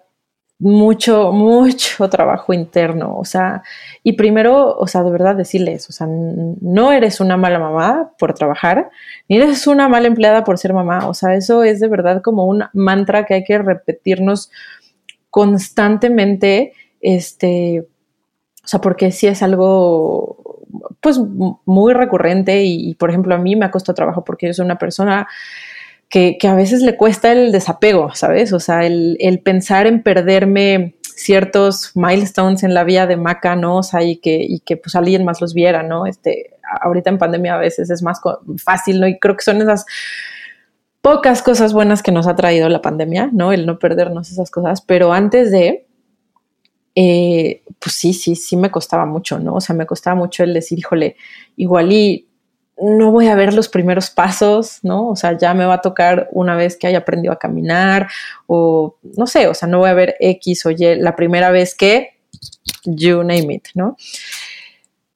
mucho, mucho [laughs] trabajo interno, o sea, y primero, o sea, de verdad decirles, o sea, no eres una mala mamá por trabajar, ni eres una mala empleada por ser mamá, o sea, eso es de verdad como un mantra que hay que repetirnos constantemente, este, o sea, porque sí es algo, pues, muy recurrente y, por ejemplo, a mí me ha costado trabajo porque yo soy una persona que, a veces le cuesta el desapego, ¿sabes? O sea, el, pensar en perderme ciertos milestones en la vida de Maca, ¿no? O sea, y que, y que pues alguien más los viera, ¿no? Este, ahorita en pandemia a veces es más fácil, ¿no? Y creo que son esas pocas cosas buenas que nos ha traído la pandemia, ¿no? El no perdernos esas cosas, pero antes de, eh, pues sí, sí, sí me costaba mucho, ¿no? O sea, me costaba mucho el decir, híjole, igual y no voy a ver los primeros pasos, ¿no? O sea, ya me va a tocar una vez que haya aprendido a caminar o no sé, o sea, no voy a ver X o Y la primera vez que, you name it, ¿no?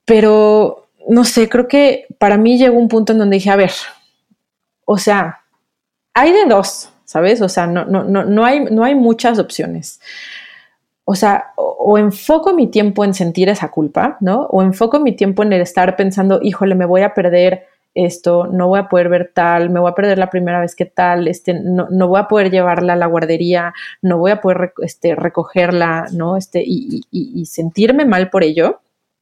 Pero, no sé, creo que para mí llegó un punto en donde dije, a ver, o sea, hay de dos, ¿sabes? O sea, no, no, no, no, hay, no hay muchas opciones. O sea, o, enfoco mi tiempo en sentir esa culpa, ¿no? O enfoco mi tiempo en el estar pensando, híjole, me voy a perder esto, no voy a poder ver tal, me voy a perder la primera vez que tal, este, no, no voy a poder llevarla a la guardería, no voy a poder este, recogerla, ¿no? Este, y, sentirme mal por ello.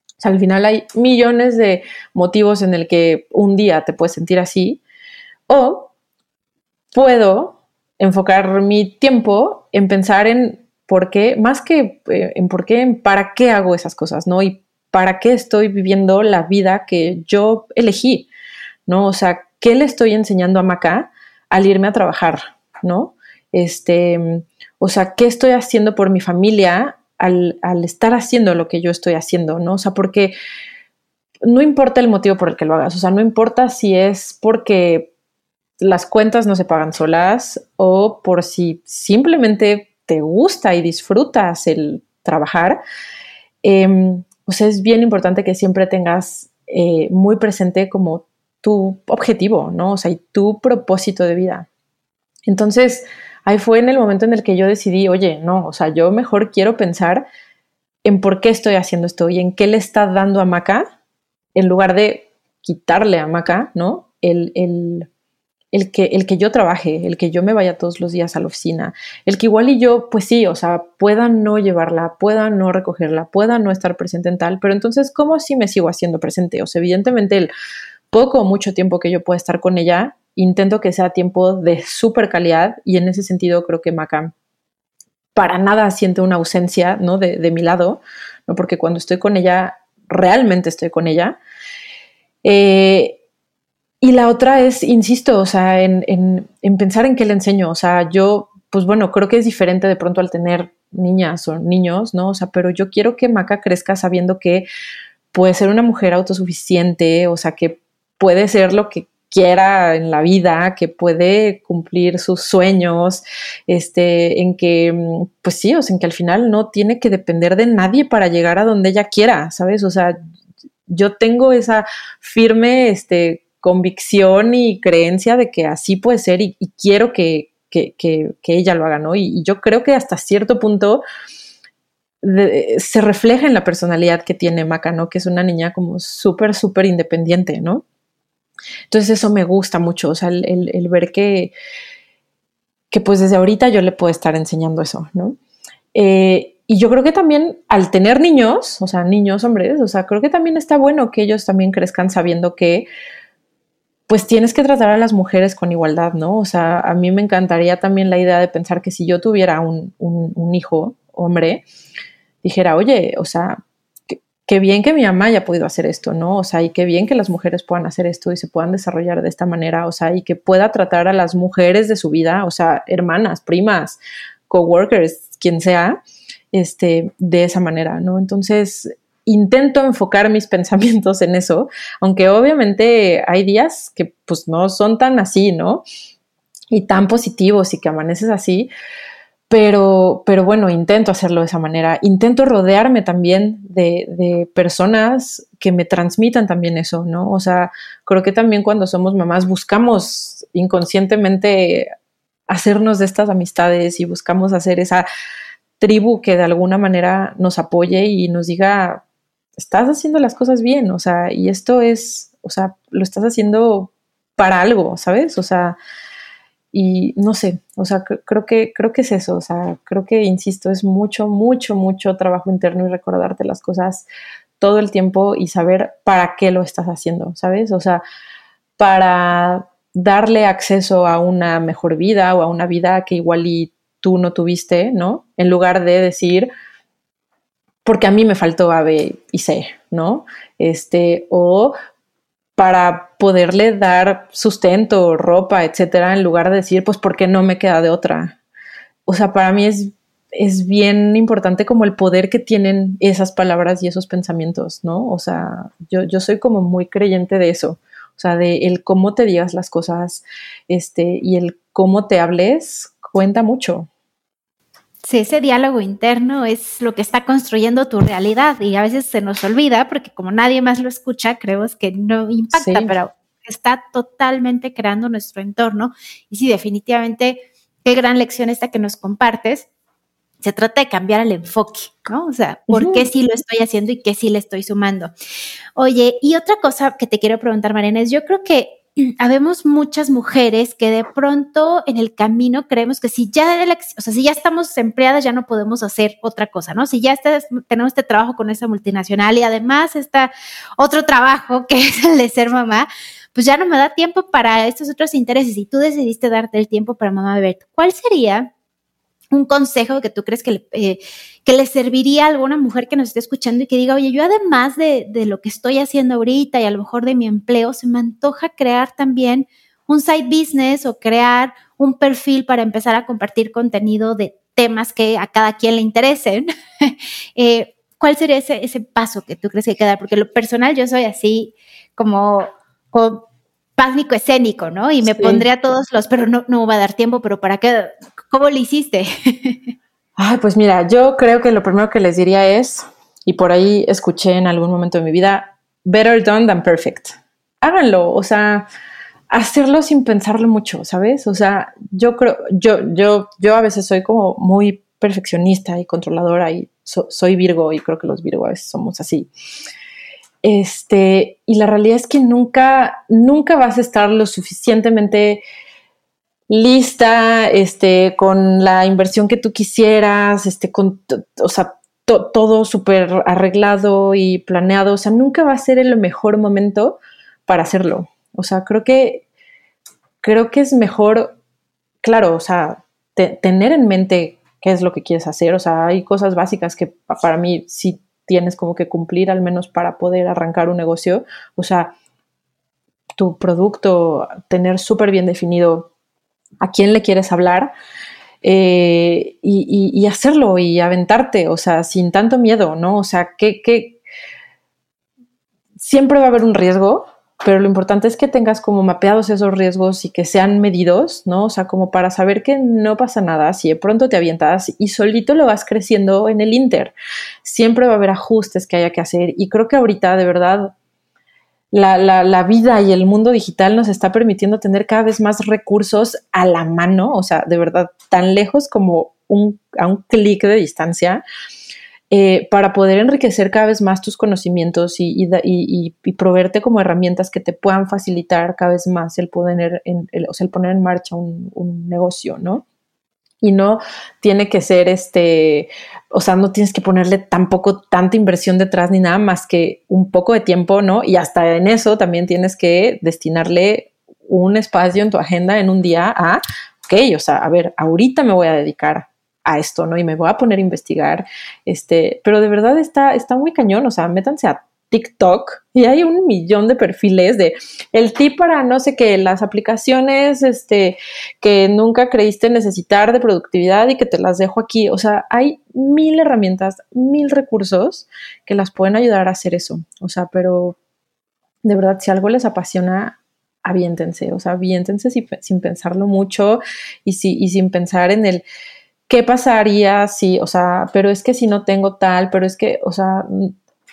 O sea, al final hay millones de motivos en el que un día te puedes sentir así. O puedo enfocar mi tiempo en pensar en por qué, más que eh, en por qué, en para qué hago esas cosas, ¿no? Y para qué estoy viviendo la vida que yo elegí, ¿no? O sea, ¿qué le estoy enseñando a Maca al irme a trabajar, ¿no? Este, o sea, ¿qué estoy haciendo por mi familia al, al estar haciendo lo que yo estoy haciendo, ¿no? O sea, porque no importa el motivo por el que lo hagas, o sea, no importa si es porque las cuentas no se pagan solas o por si simplemente te gusta y disfrutas el trabajar, eh, es bien importante que siempre tengas eh, muy presente como tu objetivo, ¿no? O sea, y tu propósito de vida. Entonces, ahí fue en el momento en el que yo decidí, oye, no, o sea, yo mejor quiero pensar en por qué estoy haciendo esto y en qué le está dando a Maca, en lugar de quitarle a Maca, ¿no? El, el el que, el que yo trabaje, el que yo me vaya todos los días a la oficina, el que igual y yo, pues sí, o sea, pueda no llevarla, pueda no recogerla, pueda no estar presente en tal, pero entonces, ¿cómo si me sigo haciendo presente? O sea, evidentemente el poco o mucho tiempo que yo pueda estar con ella, intento que sea tiempo de súper calidad y en ese sentido creo que Maca para nada siente una ausencia, ¿no? De, de mi lado, ¿no? Porque cuando estoy con ella, realmente estoy con ella. Eh, y la otra es, insisto, o sea, en, en, pensar en qué le enseño. O sea, yo, pues bueno, creo que es diferente de pronto al tener niñas o niños, ¿no? O sea, pero yo quiero que Maca crezca sabiendo que puede ser una mujer autosuficiente, o sea, que puede ser lo que quiera en la vida, que puede cumplir sus sueños, este, en que, pues sí, o sea, en que al final no tiene que depender de nadie para llegar a donde ella quiera, ¿sabes? O sea, yo tengo esa firme, este, convicción y creencia de que así puede ser y, quiero que, ella lo haga, ¿no? Y, yo creo que hasta cierto punto se refleja en la personalidad que tiene Maca, ¿no? Que es una niña como súper, súper independiente, ¿no? Entonces eso me gusta mucho, o sea, el, ver que, que pues desde ahorita yo le puedo estar enseñando eso, ¿no? Eh, y yo creo que también al tener niños, o sea, niños hombres, o sea, creo que también está bueno que ellos también crezcan sabiendo que pues tienes que tratar a las mujeres con igualdad, ¿no? O sea, a mí me encantaría también la idea de pensar que si yo tuviera un, hijo hombre, dijera, oye, o sea, qué bien que mi mamá haya podido hacer esto, ¿no? O sea, y qué bien que las mujeres puedan hacer esto y se puedan desarrollar de esta manera, o sea, y que pueda tratar a las mujeres de su vida, o sea, hermanas, primas, coworkers, quien sea, este, de esa manera, ¿no? Entonces, intento enfocar mis [laughs] pensamientos en eso, aunque obviamente hay días que pues no son tan así, ¿no? Y tan positivos y que amaneces así, pero, pero bueno, intento hacerlo de esa manera. Intento rodearme también de, personas que me transmitan también eso, ¿no? O sea, creo que también cuando somos mamás buscamos inconscientemente hacernos de estas amistades y buscamos hacer esa tribu que de alguna manera nos apoye y nos diga, estás haciendo las cosas bien, o sea, y esto es, o sea, lo estás haciendo para algo, ¿sabes? O sea, y no sé, o sea, creo que, creo que es eso, o sea, creo que, insisto, es mucho, mucho, mucho trabajo interno y recordarte las cosas todo el tiempo y saber para qué lo estás haciendo, ¿sabes? O sea, para darle acceso a una mejor vida o a una vida que igual y tú no tuviste, ¿no? En lugar de decir, porque a mí me faltó A, B y C, ¿no? Este, o para poderle dar sustento, ropa, etcétera, en lugar de decir, pues, ¿por qué no me queda de otra? O sea, para mí es, es bien importante como el poder que tienen esas palabras y esos pensamientos, ¿no? O sea, yo, yo soy como muy creyente de eso, o sea, de el cómo te digas las cosas, este, y el cómo te hables cuenta mucho. Sí, ese diálogo interno es lo que está construyendo tu realidad y a veces se nos olvida porque como nadie más lo escucha, creemos que no impacta, pero está totalmente creando nuestro entorno. Y sí, definitivamente, qué gran lección esta que nos compartes. Se trata de cambiar el enfoque, ¿no? O sea, ¿por qué sí lo estoy haciendo y qué sí le estoy sumando? Oye, y otra cosa que te quiero preguntar, Mariana, es yo creo que [clears throat] habemos muchas mujeres que de pronto en el camino creemos que si ya, o sea, si ya estamos empleadas ya no podemos hacer otra cosa, ¿no? Si ya tenemos este trabajo con esa multinacional y además está otro trabajo que [laughs] es el de ser mamá, pues ya no me da tiempo para estos otros intereses y tú decidiste darte el tiempo para mamá bebé. ¿Cuál sería un consejo que tú crees que le, eh, que le serviría a alguna mujer que nos esté escuchando y que diga, oye, yo además de, de, lo que estoy haciendo ahorita y a lo mejor de mi empleo, se me antoja crear también un side business o crear un perfil para empezar a compartir contenido de temas que a cada quien le interesen. [laughs] eh, ¿Cuál sería ese, ese paso que tú crees que hay que dar? Porque lo personal yo soy así como, como pánico escénico, ¿no? Y me pondré a todos los, pero no, no va a dar tiempo, pero ¿para qué? ¿Cómo lo hiciste? [laughs] Ay, pues mira, yo creo que lo primero que les diría es, y por ahí escuché en algún momento de mi vida, better done than perfect. Háganlo, o sea, hacerlo sin pensarlo mucho, ¿sabes? O sea, yo creo, yo, yo, yo a veces soy como muy perfeccionista y controladora y soy Virgo y creo que los Virgo a veces somos así. Este, y la realidad es que nunca, nunca vas a estar lo suficientemente lista, este, con la inversión que tú quisieras, este, con, o sea, todo súper arreglado y planeado. O sea, nunca va a ser el mejor momento para hacerlo. O sea, creo que, creo que es mejor, claro, o sea, tener en mente qué es lo que quieres hacer. O sea, hay cosas básicas que para mí sí tienes como que cumplir al menos para poder arrancar un negocio. O sea, tu producto, tener súper bien definido a quién le quieres hablar eh, y, hacerlo y aventarte, o sea, sin tanto miedo, ¿no? O sea, que, que siempre va a haber un riesgo, pero lo importante es que tengas como mapeados esos riesgos y que sean medidos, ¿no? O sea, como para saber que no pasa nada, si de pronto te avientas y solito lo vas creciendo en el Inter. Siempre va a haber ajustes que haya que hacer y creo que ahorita de verdad la, vida y el mundo digital nos está permitiendo tener cada vez más recursos a la mano, o sea, de verdad, tan lejos como un, a un clic de distancia eh, para poder enriquecer cada vez más tus conocimientos y, proveerte como herramientas que te puedan facilitar cada vez más el poner en, o sea, el poner en marcha un, un negocio, ¿no? y no tiene que ser este, o sea, no tienes que ponerle tampoco tanta inversión detrás ni nada más que un poco de tiempo, ¿no? Y hasta en eso también tienes que destinarle un espacio en tu agenda en un día a, ok, o sea, a ver, ahorita me voy a dedicar a esto, ¿no? Y me voy a poner a investigar, este, pero de verdad está, está muy cañón, o sea, métanse a TikTok y hay un millón de perfiles de el tip para no sé qué, las aplicaciones este, que nunca creíste necesitar de productividad y que te las dejo aquí. O sea, hay mil herramientas, mil recursos que las pueden ayudar a hacer eso. O sea, pero de verdad, si algo les apasiona, aviéntense, o sea, aviéntense sin, sin pensarlo mucho y, si, y sin pensar en el qué pasaría si, o sea, pero es que si no tengo tal, pero es que, o sea,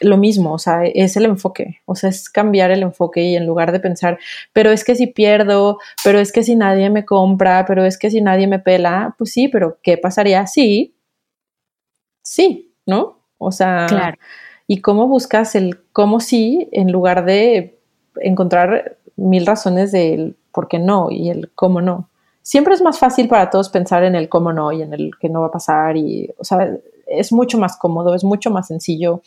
lo mismo, o sea, es el enfoque, o sea, es cambiar el enfoque y en lugar de pensar, pero es que si pierdo, pero es que si nadie me compra, pero es que si nadie me pela, pues sí, pero ¿qué pasaría si? Sí, ¿no? O sea, claro. ¿y cómo buscas el cómo sí en lugar de encontrar mil razones del por qué no y el cómo no? Siempre es más fácil para todos pensar en el cómo no y en el que no va a pasar y, o sea, es mucho más cómodo, es mucho más sencillo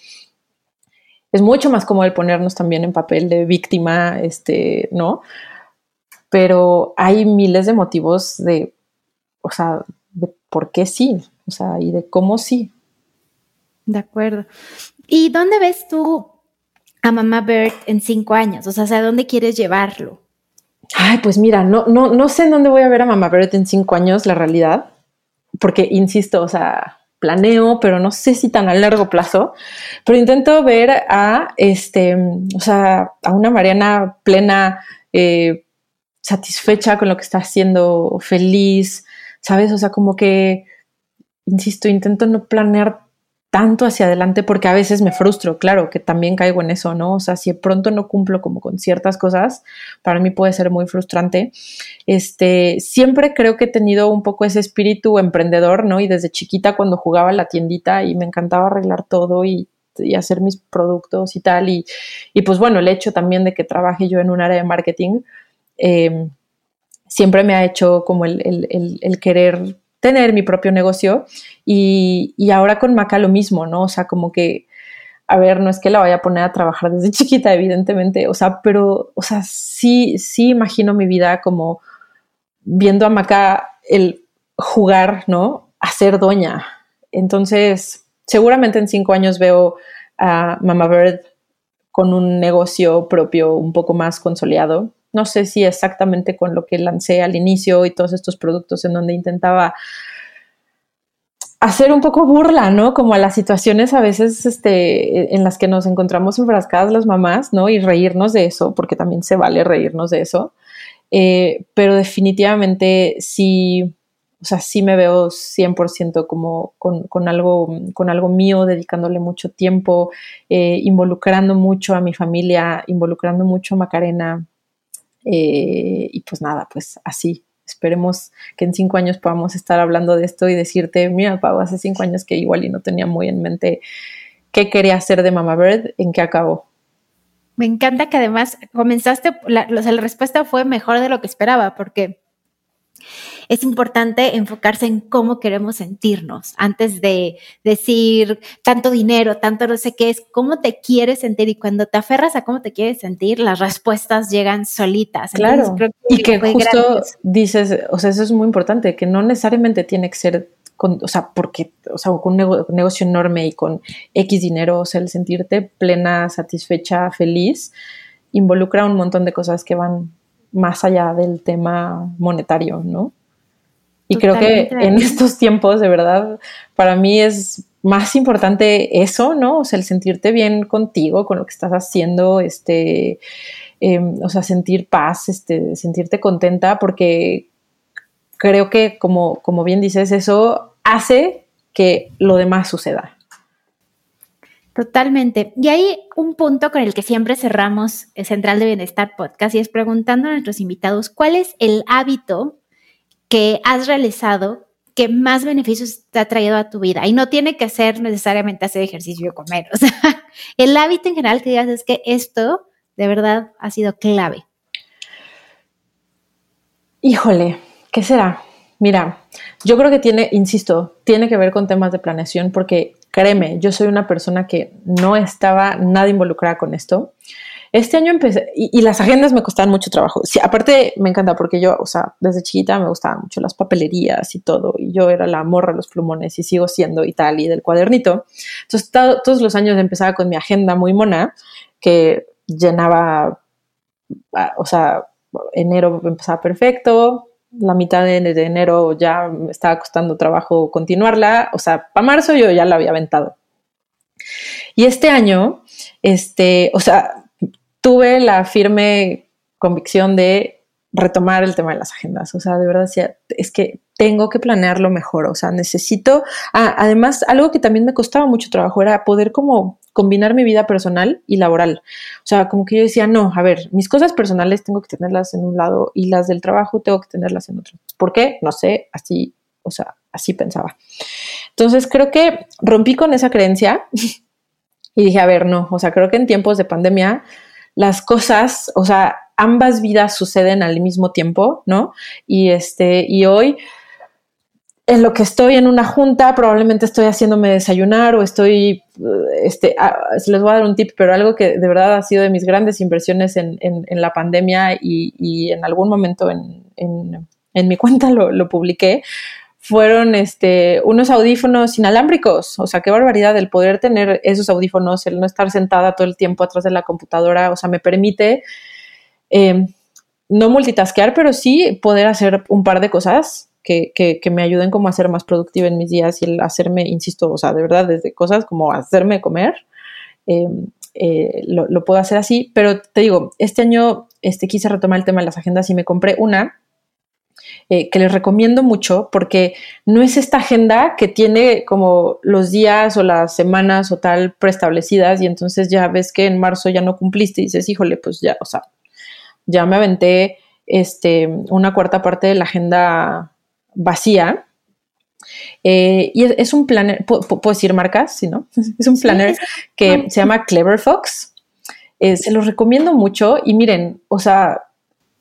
es mucho más cómodo el ponernos también en papel de víctima, este, ¿no? Pero hay miles de motivos de, o sea, de por qué sí, o sea, y de cómo sí. De acuerdo. ¿Y dónde ves tú a Mamá Bird en cinco años? O sea, ¿a dónde quieres llevarlo? Ay, pues mira, no, no, no sé en dónde voy a ver a Mamá Bird en cinco años, la realidad, porque insisto, o sea, planeo, pero no sé si tan a largo plazo, pero intento ver a, este, o sea, a una Mariana plena, eh, satisfecha con lo que está haciendo, feliz, ¿sabes? O sea, como que, insisto, intento no planear tanto hacia adelante porque a veces me frustro, claro, que también caigo en eso, ¿no? O sea, si pronto no cumplo como con ciertas cosas, para mí puede ser muy frustrante. Este, siempre creo que he tenido un poco ese espíritu emprendedor, ¿no? Y desde chiquita cuando jugaba en la tiendita y me encantaba arreglar todo y, hacer mis productos y tal, y, pues bueno, el hecho también de que trabaje yo en un área de marketing, eh, siempre me ha hecho como el, el, el querer tener mi propio negocio y, ahora con Maca lo mismo, ¿no? O sea, como que, a ver, no es que la vaya a poner a trabajar desde [laughs] chiquita, evidentemente, o sea, pero, o sea, sí, sí imagino mi vida como viendo a Maca el jugar, ¿no? A ser doña. Entonces, seguramente en cinco años veo a Mama Bird con un negocio propio un poco más consolidado, no sé si exactamente con lo que lancé al inicio y todos estos productos en donde intentaba hacer un poco burla, ¿no? Como a las situaciones a veces este, en las que nos encontramos enfrascadas las mamás, ¿no? Y reírnos de eso, porque también se vale reírnos de eso. Eh, pero definitivamente sí, o sea, sí me veo 100% como con, algo, con algo mío, dedicándole mucho tiempo, eh, involucrando mucho a mi familia, involucrando mucho a Macarena, eh, y pues nada, pues así. Esperemos que en cinco años podamos estar hablando de esto y decirte, mira, Pau, hace cinco años que igual y no tenía muy en mente qué quería hacer de Mama Bird, en qué acabó. Me encanta que además comenzaste, la, la respuesta fue mejor de lo que esperaba, porque es importante enfocarse en cómo queremos sentirnos antes de decir tanto dinero, tanto no sé qué es, cómo te quieres sentir y cuando te aferras a cómo te quieres sentir, las respuestas llegan solitas. Claro. y que justo dices, o sea, eso es muy importante, que no necesariamente tiene que ser con, o sea, porque, o sea, con un negocio enorme y con X dinero, o sea, el sentirte plena, satisfecha, feliz, involucra un montón de cosas que van más allá del tema monetario, ¿no? Y creo que en [laughs] estos tiempos, de verdad, para mí es más importante eso, ¿no? O sea, el sentirte bien contigo, con lo que estás haciendo, este, em, o sea, sentir paz, este, sentirte contenta, porque creo que, como, como bien dices, eso hace que lo demás suceda. Totalmente. Y hay un punto con el que siempre cerramos el Central de Bienestar Podcast y es preguntando a nuestros invitados cuál es el hábito que has realizado que más beneficios te ha traído a tu vida. Y no tiene que ser necesariamente hacer ejercicio y comer. [laughs] O sea, el hábito en general que digas es que esto de verdad ha sido clave. Híjole, ¿qué será? Mira, yo creo que tiene, insisto, tiene que ver con temas de planeación porque créeme, yo soy una persona que no estaba nada involucrada con esto. Este año empecé, y, las agendas me costaban mucho trabajo. Sí, aparte me encanta porque yo, o sea, desde chiquita me gustaban mucho las papelerías y todo, y yo era la morra de los plumones y sigo siendo y tal, y del cuadernito. Entonces, todos los años empezaba con mi agenda muy mona, que llenaba, ah, o sea, enero empezaba perfecto, la mitad de, enero ya me estaba costando trabajo continuarla, o sea, para marzo yo ya la había aventado. Y este año, este, o sea, tuve la firme convicción de retomar el tema de las agendas. O sea, de verdad es que tengo que planearlo mejor. O sea, necesito. Ah, además, algo que también me costaba mucho trabajo era poder como combinar mi vida personal y laboral. O sea, como que yo decía, no, a ver, mis cosas personales tengo que tenerlas en un lado y las del trabajo tengo que tenerlas en otro. ¿Por qué? No sé, así, o sea, así pensaba. Entonces creo que rompí con esa creencia [laughs] y dije, a ver, no, o sea, creo que en tiempos de pandemia las cosas, o sea, ambas vidas suceden al mismo tiempo, ¿no? Y este, y hoy en lo que estoy en una junta, probablemente estoy haciéndome desayunar o estoy, este, les voy a dar un tip, pero algo que de verdad ha sido de mis grandes inversiones en, la pandemia y, en algún momento en, mi cuenta lo, lo, publiqué, fueron este, unos audífonos inalámbricos. O sea, qué barbaridad el poder tener esos audífonos, el no estar sentada todo el tiempo atrás de la computadora. O sea, me permite eh, no multitasquear, pero sí poder hacer un par de cosas que, que, me ayuden como a ser más productiva en mis días y el hacerme, insisto, o sea, de verdad, desde cosas como hacerme comer. Eh, eh, lo, lo, puedo hacer así, pero te digo, este año este, quise retomar el tema de las agendas y me compré una eh, que les recomiendo mucho porque no es esta agenda que tiene como los días o las semanas o tal preestablecidas y entonces ya ves que en marzo ya no cumpliste y dices, híjole, pues ya, o sea, ya me aventé este, una cuarta parte de la agenda vacía. Eh, y es, un planner, ¿puedo, decir marcas? Sí, ¿no? [laughs] Es un planner que se llama Clever Fox. Eh, se los recomiendo mucho y miren, o sea,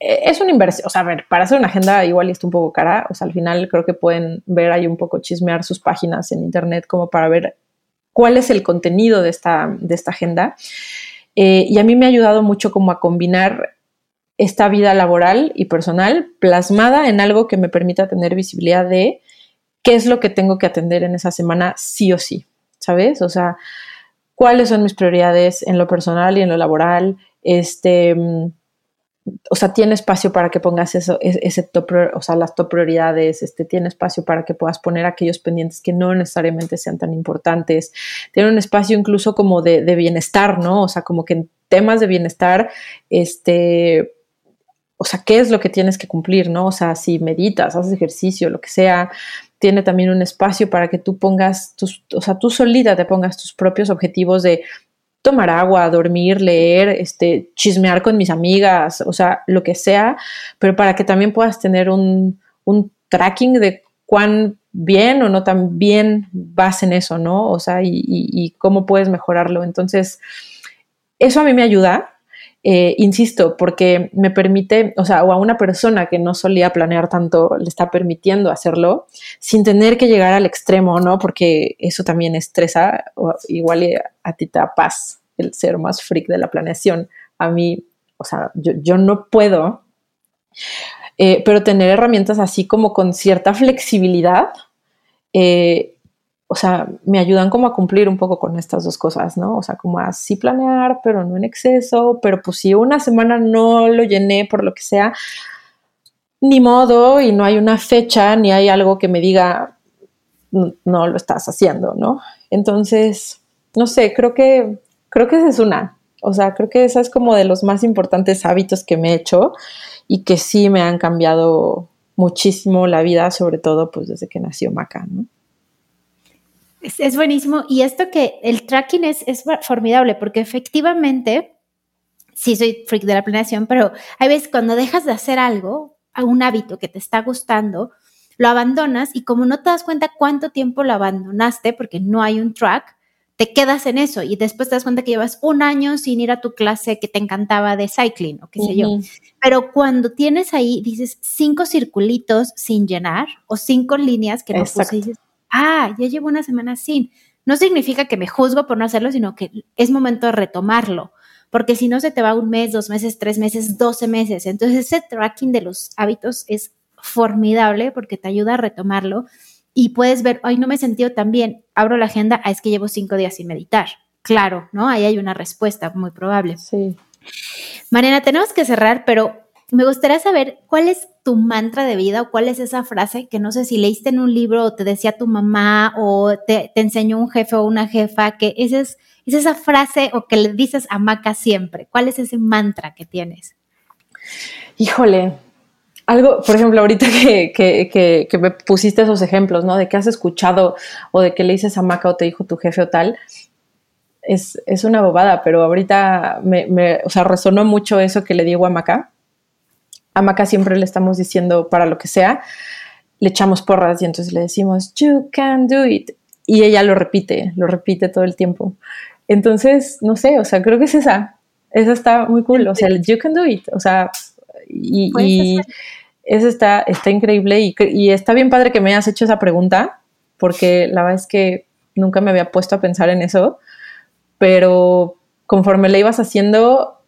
es una inversión, o sea, a ver, para hacer una agenda igual está un poco cara, o sea, al final creo que pueden ver ahí un poco, chismear sus páginas en internet como para ver cuál es el contenido de esta, de esta agenda. Eh, y a mí me ha ayudado mucho como a combinar esta vida laboral y personal plasmada en algo que me permita tener visibilidad de qué es lo que tengo que atender en esa semana sí o sí, ¿sabes? O sea, cuáles son mis prioridades en lo personal y en lo laboral, este mm, o sea, tiene espacio para que pongas eso, ese top, o sea, las top prioridades, este, tiene espacio para que puedas poner aquellos pendientes que no necesariamente sean tan importantes, tiene un espacio incluso como de, bienestar, ¿no? O sea, como que en temas de bienestar, este, o sea, ¿qué es lo que tienes que cumplir, ¿no? O sea, si meditas, haces ejercicio, lo que sea, tiene también un espacio para que tú pongas tus, o sea, tú solita te pongas tus propios objetivos de tomar agua, dormir, leer, este, chismear con mis amigas, o sea, lo que sea, pero para que también puedas tener un, tracking de cuán bien o no tan bien vas en eso, ¿no? O sea, y, cómo puedes mejorarlo. Entonces, eso a mí me ayuda, eh, insisto, porque me permite, o sea, o a una persona que no solía planear tanto, le está permitiendo hacerlo sin tener que llegar al extremo, ¿no? Porque eso también estresa, igual a ti te da paz el ser más freak de la planeación. A mí, o sea, yo, no puedo, eh, pero tener herramientas así como con cierta flexibilidad, eh, o sea, me ayudan como a cumplir un poco con estas dos cosas, ¿no? O sea, como así planear, pero no en exceso, pero pues si una semana no lo llené por lo que sea, ni modo y no hay una fecha ni hay algo que me diga no lo estás haciendo, ¿no? Entonces, no sé, creo que creo que esa es una. O sea, creo que esa es como de los más importantes hábitos que me he hecho y que sí me han cambiado muchísimo la vida, sobre todo pues desde que nació Maca, ¿no? Es, buenísimo. Y esto que el tracking es, es formidable porque efectivamente, sí soy freak de la planeación, pero hay veces cuando dejas de hacer algo, un hábito que te está gustando, lo abandonas y como no te das cuenta cuánto tiempo lo abandonaste, porque no hay un track, te quedas en eso y después te das cuenta que llevas un año sin ir a tu clase que te encantaba de cycling o qué sé yo. Pero cuando tienes ahí, dices cinco circulitos sin llenar o cinco líneas que no puse y dices, ah, ya llevo una semana sin. No significa que me juzgo por no hacerlo, sino que es momento de retomarlo. Porque si no, se te va un mes, dos meses, tres meses, doce meses. Entonces, ese tracking de los hábitos es formidable porque te ayuda a retomarlo y puedes ver, hoy no me he sentido tan bien, abro la agenda, ah, es que llevo cinco días sin meditar. Claro, ¿no? Ahí hay una respuesta muy probable. Sí. Mariana, tenemos que cerrar, pero me gustaría saber cuál es tu mantra de vida o cuál es esa frase que no sé si leíste en un libro o te decía tu mamá o te, enseñó un jefe o una jefa, que esa es, es esa frase o que le dices a Maca siempre. ¿Cuál es ese mantra que tienes? Híjole, algo, por ejemplo, ahorita que, me pusiste esos ejemplos, ¿no? De que has escuchado o de que le dices a Maca o te dijo tu jefe o tal, es, una bobada, pero ahorita me, me, o sea, resonó mucho eso que le digo a Maca. A Maca siempre le estamos diciendo para lo que sea, le echamos porras y entonces le decimos, you can do it. Y ella lo repite, lo repite todo el tiempo. Entonces, no sé, o sea, creo que es esa. Esa está muy cool. O sea, you can do it. O sea, y, eso está, está increíble y, está bien padre que me hayas hecho esa pregunta, porque la verdad es que nunca me había puesto a pensar en eso, pero conforme la ibas haciendo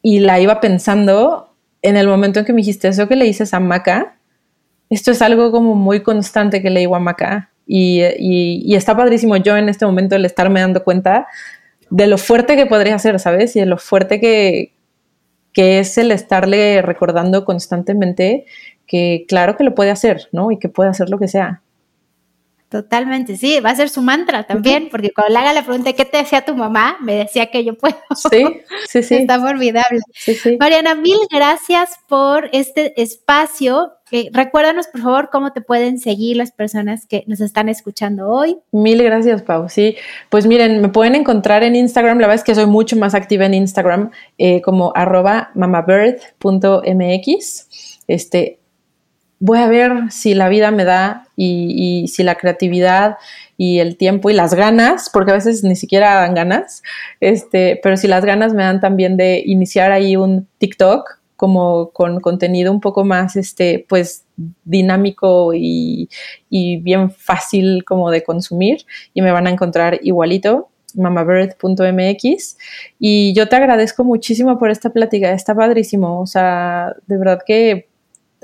y la iba pensando, en el momento en que me dijiste eso que le dices a Maca, esto es algo como muy constante que le digo a Maca y, y, está padrísimo yo en este momento el estarme dando cuenta de lo fuerte que podría ser, ¿sabes? Y de lo fuerte que, que es el estarle recordando constantemente que claro que lo puede hacer, ¿no? Y que puede hacer lo que sea. Totalmente, sí, va a ser su mantra también, porque cuando le haga la pregunta, ¿qué te decía tu mamá? Me decía que yo puedo. Sí, sí, sí. Está formidable. Sí, sí. Mariana, mil gracias por este espacio. Eh, recuérdanos, por favor, cómo te pueden seguir las personas que nos están escuchando hoy. Mil gracias, Pau. Sí, pues miren, me pueden encontrar en Instagram. La verdad es que soy mucho más activa en Instagram eh, como arroba mamabirth.mx. Este, voy a ver si la vida me da y, si la creatividad y el tiempo y las ganas, porque a veces ni siquiera dan ganas, este, pero si las ganas me dan también de iniciar ahí un TikTok como con contenido un poco más, este, pues dinámico y, bien fácil como de consumir y me van a encontrar igualito mamabirth.mx y yo te agradezco muchísimo por esta plática, está padrísimo, o sea, de verdad que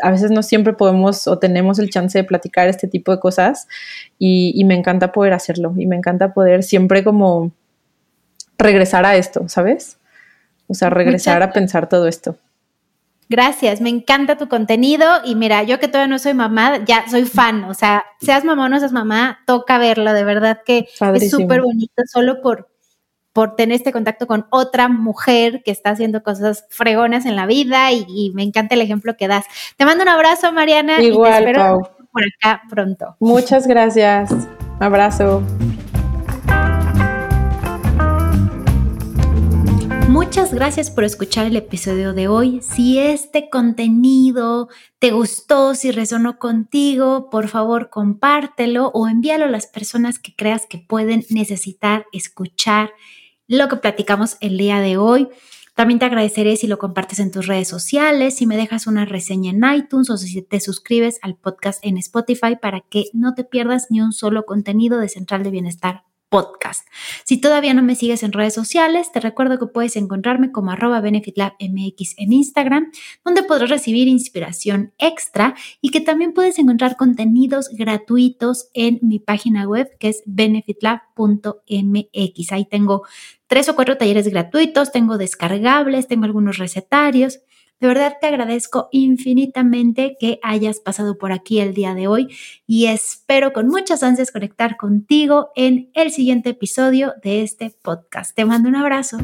a veces no siempre podemos o tenemos el chance de platicar este tipo de cosas y, me encanta poder hacerlo y me encanta poder siempre como regresar a esto, ¿sabes? O sea, regresar a pensar todo esto. Gracias, me encanta tu contenido y mira, yo que todavía no soy mamá, ya soy fan, o sea, seas mamá o no seas mamá, toca verlo, de verdad que es súper bonito solo por, por tener este contacto con otra mujer que está haciendo cosas fregonas en la vida y, me encanta el ejemplo que das. Te mando un abrazo, Mariana. Igual, y te espero por acá pronto. Muchas gracias. Abrazo. Muchas gracias por escuchar el episodio de hoy. Si este contenido te gustó, si resonó contigo, por favor compártelo o envíalo a las personas que creas que pueden necesitar escuchar lo que platicamos el día de hoy. También te agradeceré si lo compartes en tus redes sociales, si me dejas una reseña en iTunes o si te suscribes al podcast en Spotify para que no te pierdas ni un solo contenido de Central de Bienestar podcast. Si todavía no me sigues en redes sociales, te recuerdo que puedes encontrarme como arroba benefitlabmx en Instagram, donde podrás recibir inspiración extra y que también puedes encontrar contenidos gratuitos en mi página web que es benefitlab.mx. Ahí tengo tres o cuatro talleres gratuitos, tengo descargables, tengo algunos recetarios. De verdad te agradezco infinitamente que hayas pasado por aquí el día de hoy y espero con muchas ansias conectar contigo en el siguiente episodio de este podcast. Te mando un abrazo.